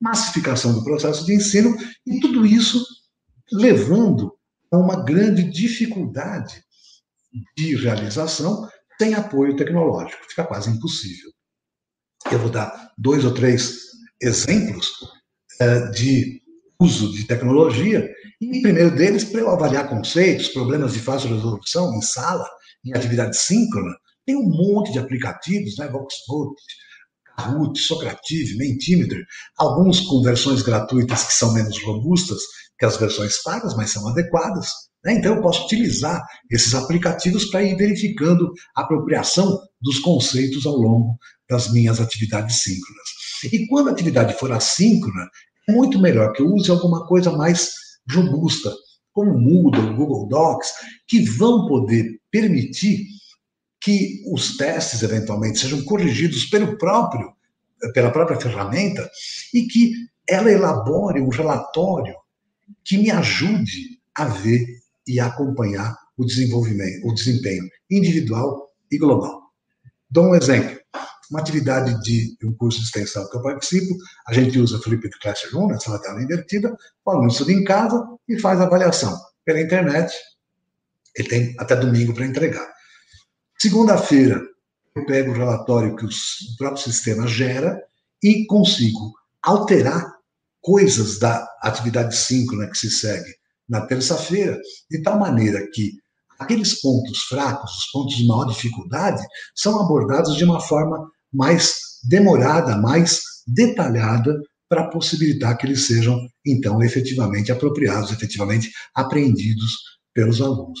Massificação do processo de ensino e tudo isso levando a uma grande dificuldade de realização sem apoio tecnológico. Fica quase impossível. Eu vou dar dois ou três exemplos é, de uso de tecnologia, e primeiro deles, para eu avaliar conceitos, problemas de fácil resolução em sala, em atividade síncrona, tem um monte de aplicativos, né? Voxnote, Kahoot, Socrative, Mentimeter, alguns com versões gratuitas que são menos robustas que as versões pagas, mas são adequadas. Né? Então eu posso utilizar esses aplicativos para ir verificando a apropriação dos conceitos ao longo das minhas atividades síncronas. E quando a atividade for assíncrona, muito melhor que use alguma coisa mais robusta, como o Moodle, o Google Docs, que vão poder permitir que os testes eventualmente sejam corrigidos pelo próprio, pela própria ferramenta e que ela elabore um relatório que me ajude a ver e acompanhar o desenvolvimento, o desempenho individual e global. Dou um exemplo uma atividade de um curso de extensão que eu participo, a gente usa Flipped Classroom, na sala tela invertida, o aluno estuda em casa e faz a avaliação pela internet. Ele tem até domingo para entregar. Segunda-feira, eu pego o relatório que o próprio sistema gera e consigo alterar coisas da atividade síncrona que se segue na terça-feira, de tal maneira que aqueles pontos fracos, os pontos de maior dificuldade, são abordados de uma forma mais demorada, mais detalhada, para possibilitar que eles sejam, então, efetivamente apropriados, efetivamente apreendidos pelos alunos.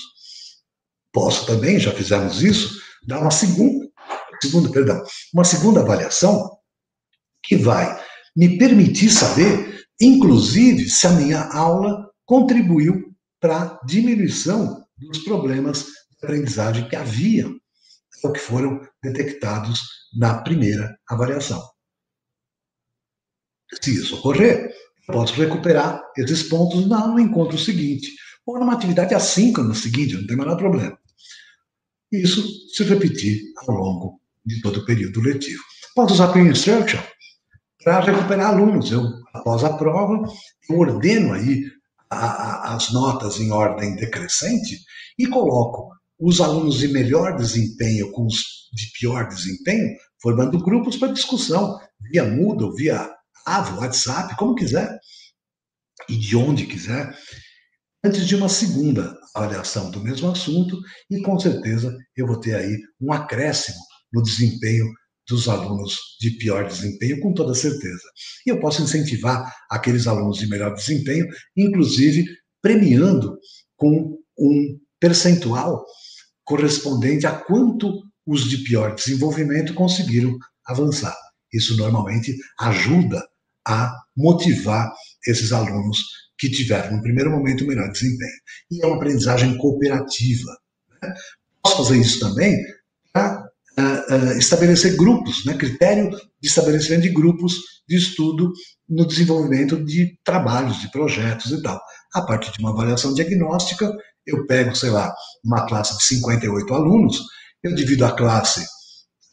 Posso também, já fizemos isso, dar uma segunda, segunda, perdão, uma segunda avaliação que vai me permitir saber, inclusive, se a minha aula contribuiu para a diminuição dos problemas de aprendizagem que havia ou que foram detectados na primeira avaliação. Se isso ocorrer, posso recuperar esses pontos no encontro seguinte, ou numa atividade assíncrona seguinte, não tem o menor problema. Isso se repetir ao longo de todo o período letivo. Posso usar Peer Instruction para recuperar alunos. Eu, após a prova, eu ordeno aí a, a, as notas em ordem decrescente e coloco os alunos de melhor desempenho com os de pior desempenho, formando grupos para discussão, via Moodle, via AVO, WhatsApp, como quiser, e de onde quiser, antes de uma segunda avaliação do mesmo assunto, e com certeza eu vou ter aí um acréscimo no desempenho dos alunos de pior desempenho, com toda certeza. E eu posso incentivar aqueles alunos de melhor desempenho, inclusive premiando com um percentual correspondente a quanto os de pior desenvolvimento conseguiram avançar. Isso normalmente ajuda a motivar esses alunos que tiveram, no primeiro momento, o melhor desempenho. E é uma aprendizagem cooperativa. Né? Posso fazer isso também para uh, uh, estabelecer grupos, né? critério de estabelecimento de grupos de estudo no desenvolvimento de trabalhos, de projetos e tal. A partir de uma avaliação diagnóstica, eu pego, sei lá, uma classe de 58 alunos, eu divido a classe,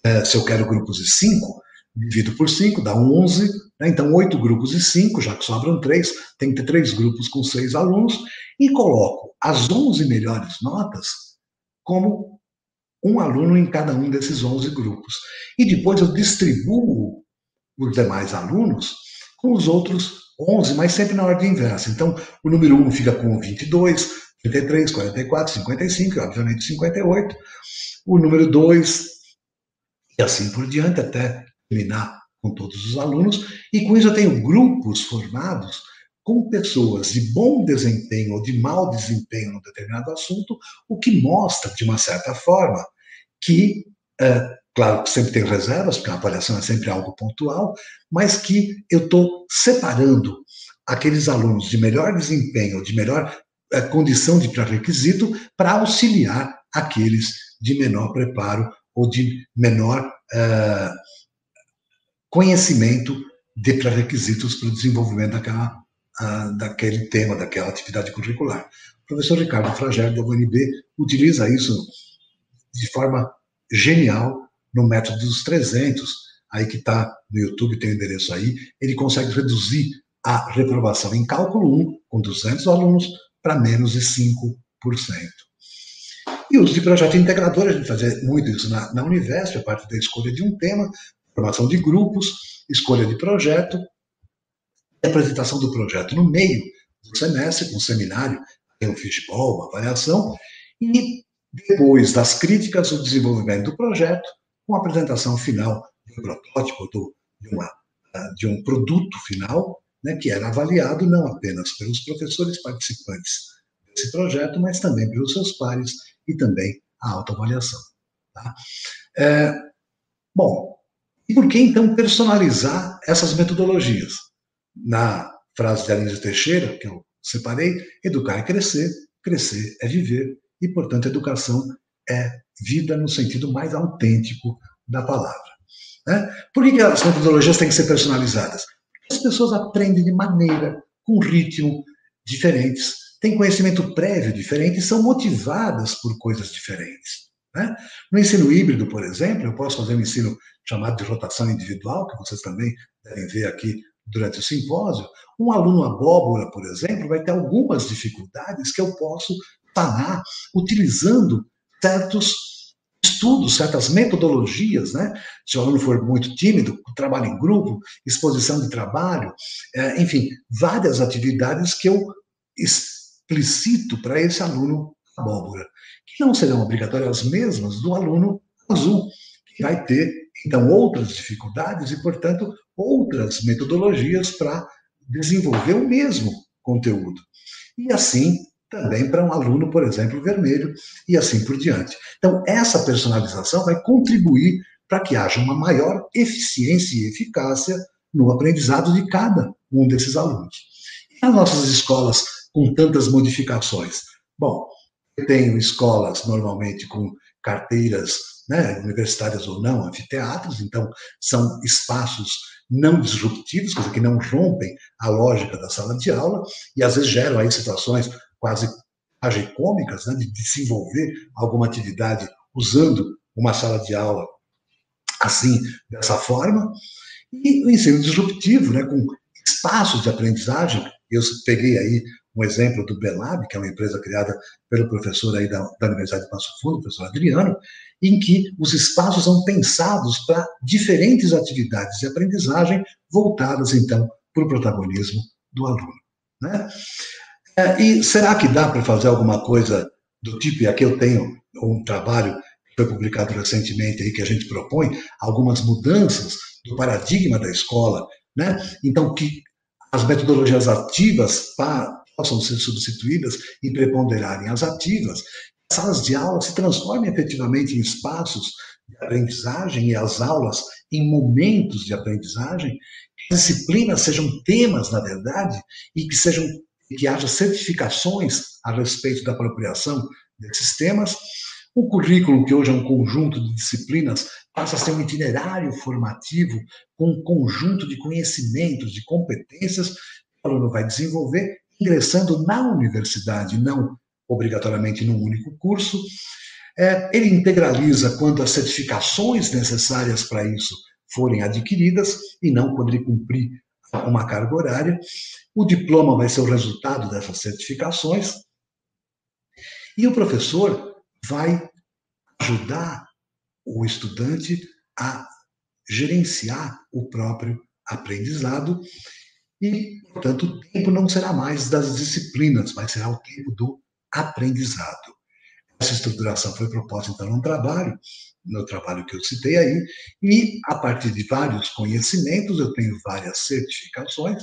eh, se eu quero grupos de 5, divido por 5, dá 11, né? então 8 grupos de 5, já que sobram 3, tem que ter 3 grupos com 6 alunos, e coloco as 11 melhores notas como um aluno em cada um desses 11 grupos. E depois eu distribuo os demais alunos com os outros 11, mas sempre na ordem inversa. Então, o número 1 fica com 22, 33, 44, 55 e, obviamente, 58. O número 2, e assim por diante, até terminar com todos os alunos, e com isso eu tenho grupos formados com pessoas de bom desempenho ou de mau desempenho no determinado assunto, o que mostra, de uma certa forma, que, é, claro que sempre tem reservas, porque a avaliação é sempre algo pontual, mas que eu estou separando aqueles alunos de melhor desempenho, de melhor condição de pré-requisito, para auxiliar aqueles de menor preparo ou de menor é, conhecimento de pré-requisitos para o desenvolvimento daquela, daquele tema, daquela atividade curricular. O professor Ricardo Fragel, da UNB, utiliza isso de forma genial no método dos 300, aí que está no YouTube, tem o endereço aí, ele consegue reduzir a reprovação em cálculo 1, com 200 alunos, para menos de 5%. E uso de projeto integrador, a gente fazia muito isso na, na Univesp, a parte da escolha de um tema, formação de grupos, escolha de projeto, apresentação do projeto no meio do semestre, com um seminário, tem um fishball, uma avaliação, e depois das críticas, o desenvolvimento do projeto, com a apresentação final do protótipo, do, de, uma, de um produto final, né, que era avaliado não apenas pelos professores participantes desse projeto, mas também pelos seus pares e também a autoavaliação. Tá? É, bom, e por que então personalizar essas metodologias? Na frase de Aline Teixeira, que eu separei, educar é crescer, crescer é viver, e, portanto, educação é vida no sentido mais autêntico da palavra. Né? Por que as metodologias têm que ser personalizadas? As pessoas aprendem de maneira, com ritmo diferentes, têm conhecimento prévio diferente e são motivadas por coisas diferentes. Né? No ensino híbrido, por exemplo, eu posso fazer um ensino chamado de rotação individual, que vocês também devem ver aqui durante o simpósio. Um aluno abóbora, por exemplo, vai ter algumas dificuldades que eu posso sanar utilizando certos estudos, certas metodologias, né? Se o aluno for muito tímido, trabalho em grupo, exposição de trabalho, é, enfim, várias atividades que eu explicito para esse aluno abóbora, que não serão obrigatórias as mesmas do aluno azul, que vai ter, então, outras dificuldades e, portanto, outras metodologias para desenvolver o mesmo conteúdo. E assim também para um aluno, por exemplo, vermelho, e assim por diante. Então, essa personalização vai contribuir para que haja uma maior eficiência e eficácia no aprendizado de cada um desses alunos. E as nossas escolas com tantas modificações? Bom, eu tenho escolas normalmente com carteiras né, universitárias ou não, anfiteatros, então são espaços não disruptivos, quer dizer, que não rompem a lógica da sala de aula, e às vezes geram aí situações quase tragicômicas, né, de desenvolver alguma atividade usando uma sala de aula assim, dessa forma, e o ensino disruptivo, né, com espaços de aprendizagem, eu peguei aí um exemplo do Belab, que é uma empresa criada pelo professor aí da, da Universidade de Passo Fundo, o professor Adriano, em que os espaços são pensados para diferentes atividades de aprendizagem voltadas, então, para o protagonismo do aluno. Né? É, e será que dá para fazer alguma coisa do tipo, e aqui eu tenho um trabalho que foi publicado recentemente aí, que a gente propõe algumas mudanças do paradigma da escola, né? Então, que as metodologias ativas possam ser substituídas e preponderarem as ativas, as salas de aula se transformem efetivamente em espaços de aprendizagem e as aulas em momentos de aprendizagem, que as disciplinas sejam temas, na verdade, e que sejam que haja certificações a respeito da apropriação desses temas. O currículo, que hoje é um conjunto de disciplinas, passa a ser um itinerário formativo com um conjunto de conhecimentos, de competências que o aluno vai desenvolver ingressando na universidade, não obrigatoriamente num único curso. É, ele integraliza quando as certificações necessárias para isso forem adquiridas e não quando ele cumprir uma carga horária. O diploma vai ser o resultado dessas certificações. E o professor vai ajudar o estudante a gerenciar o próprio aprendizado e, portanto, o tempo não será mais das disciplinas, mas será o tempo do aprendizado. Essa estruturação foi proposta, então, num trabalho, no trabalho que eu citei aí, e a partir de vários conhecimentos, eu tenho várias certificações,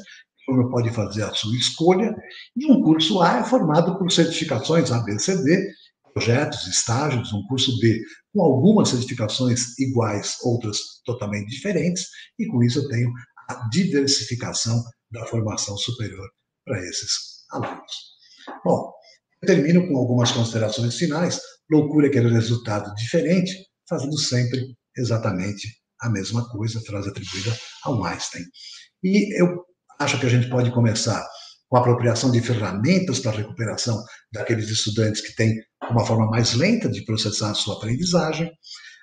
o aluno pode fazer a sua escolha, e um curso A é formado por certificações A, B, C, D, projetos, estágios, um curso B com algumas certificações iguais, outras totalmente diferentes, e com isso eu tenho a diversificação da formação superior para esses alunos. Bom, termino com algumas considerações finais. Loucura que um resultado diferente, fazendo sempre exatamente a mesma coisa, frase atribuída ao Einstein. E eu acho que a gente pode começar com a apropriação de ferramentas para a recuperação daqueles estudantes que têm uma forma mais lenta de processar a sua aprendizagem.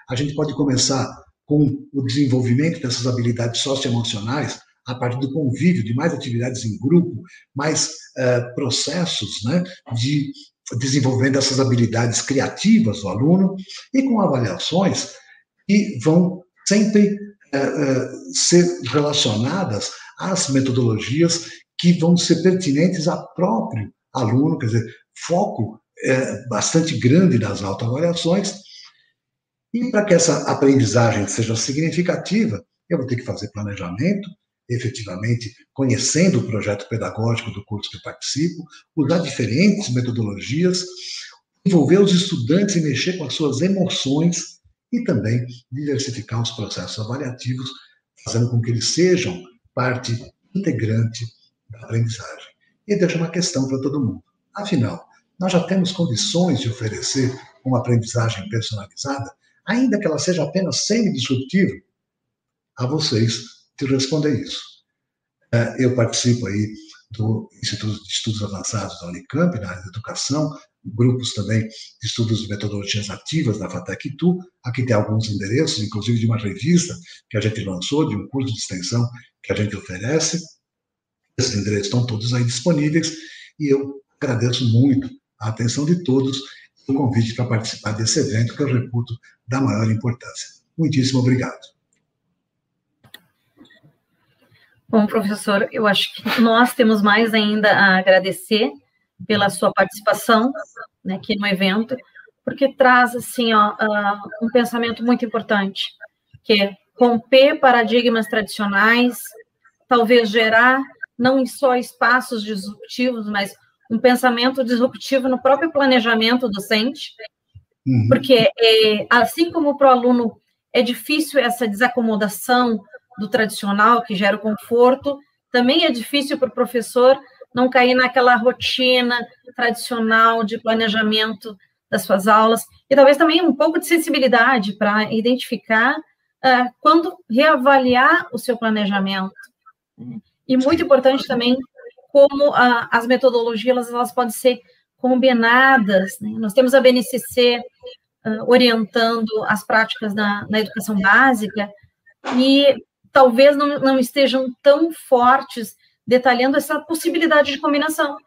A gente pode começar com o desenvolvimento dessas habilidades socioemocionais a partir do convívio, de mais atividades em grupo, mais uh, processos né, de desenvolvimento dessas habilidades criativas do aluno e com avaliações que vão sempre uh, uh, ser relacionadas às metodologias que vão ser pertinentes a próprio aluno, quer dizer, foco é, bastante grande nas autoavaliações. E para que essa aprendizagem seja significativa, eu vou ter que fazer planejamento, efetivamente conhecendo o projeto pedagógico do curso que participo, usar diferentes metodologias, envolver os estudantes e mexer com as suas emoções e também diversificar os processos avaliativos, fazendo com que eles sejam parte integrante da aprendizagem. E deixa uma questão para todo mundo. Afinal, nós já temos condições de oferecer uma aprendizagem personalizada, ainda que ela seja apenas semi-disruptiva? A vocês te responder isso. É, eu participo aí do Instituto de Estudos Avançados da Unicamp, na área de educação, grupos também de estudos de metodologias ativas da FATEC Tu. Aqui tem alguns endereços, inclusive de uma revista que a gente lançou, de um curso de extensão que a gente oferece. Esses endereços estão todos aí disponíveis e eu agradeço muito a atenção de todos o convite para participar desse evento que eu reputo da maior importância. Muitíssimo obrigado. Bom, professor, eu acho que nós temos mais ainda a agradecer pela sua participação né, aqui no evento, porque traz assim ó, uh, um pensamento muito importante, que é romper paradigmas tradicionais, talvez gerar não só espaços disruptivos, mas um pensamento disruptivo no próprio planejamento docente, uhum. porque é, assim como para o aluno é difícil essa desacomodação do tradicional que gera o conforto, também é difícil para o professor não cair naquela rotina tradicional de planejamento das suas aulas, e talvez também um pouco de sensibilidade para identificar uh, quando reavaliar o seu planejamento. E muito importante também como uh, as metodologias elas, podem ser combinadas. Né? Nós temos a BNCC uh, orientando as práticas na, na educação básica, e talvez não, não estejam tão fortes detalhando essa possibilidade de combinação.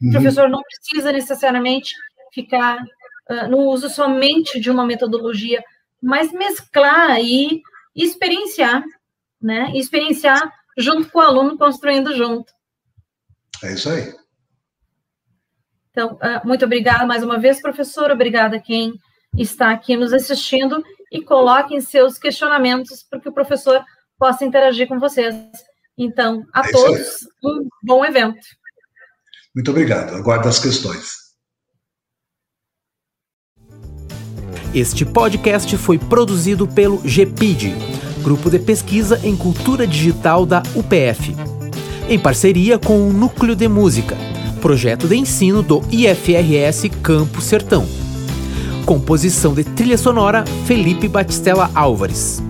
Uhum. O professor não precisa necessariamente ficar uh, no uso somente de uma metodologia, mas mesclar e experienciar, né? experienciar junto com o aluno, construindo junto. É isso aí. Então, uh, muito obrigada mais uma vez, professor. Obrigada a quem está aqui nos assistindo e coloquem seus questionamentos para que o professor possa interagir com vocês. Então, a é todos, um bom evento. Muito obrigado. Aguardo as questões. Este podcast foi produzido pelo GPID, Grupo de Pesquisa em Cultura Digital da UPF, em parceria com o Núcleo de Música, projeto de ensino do IFRS Campo Sertão. Composição de trilha sonora Felipe Batistella Álvares.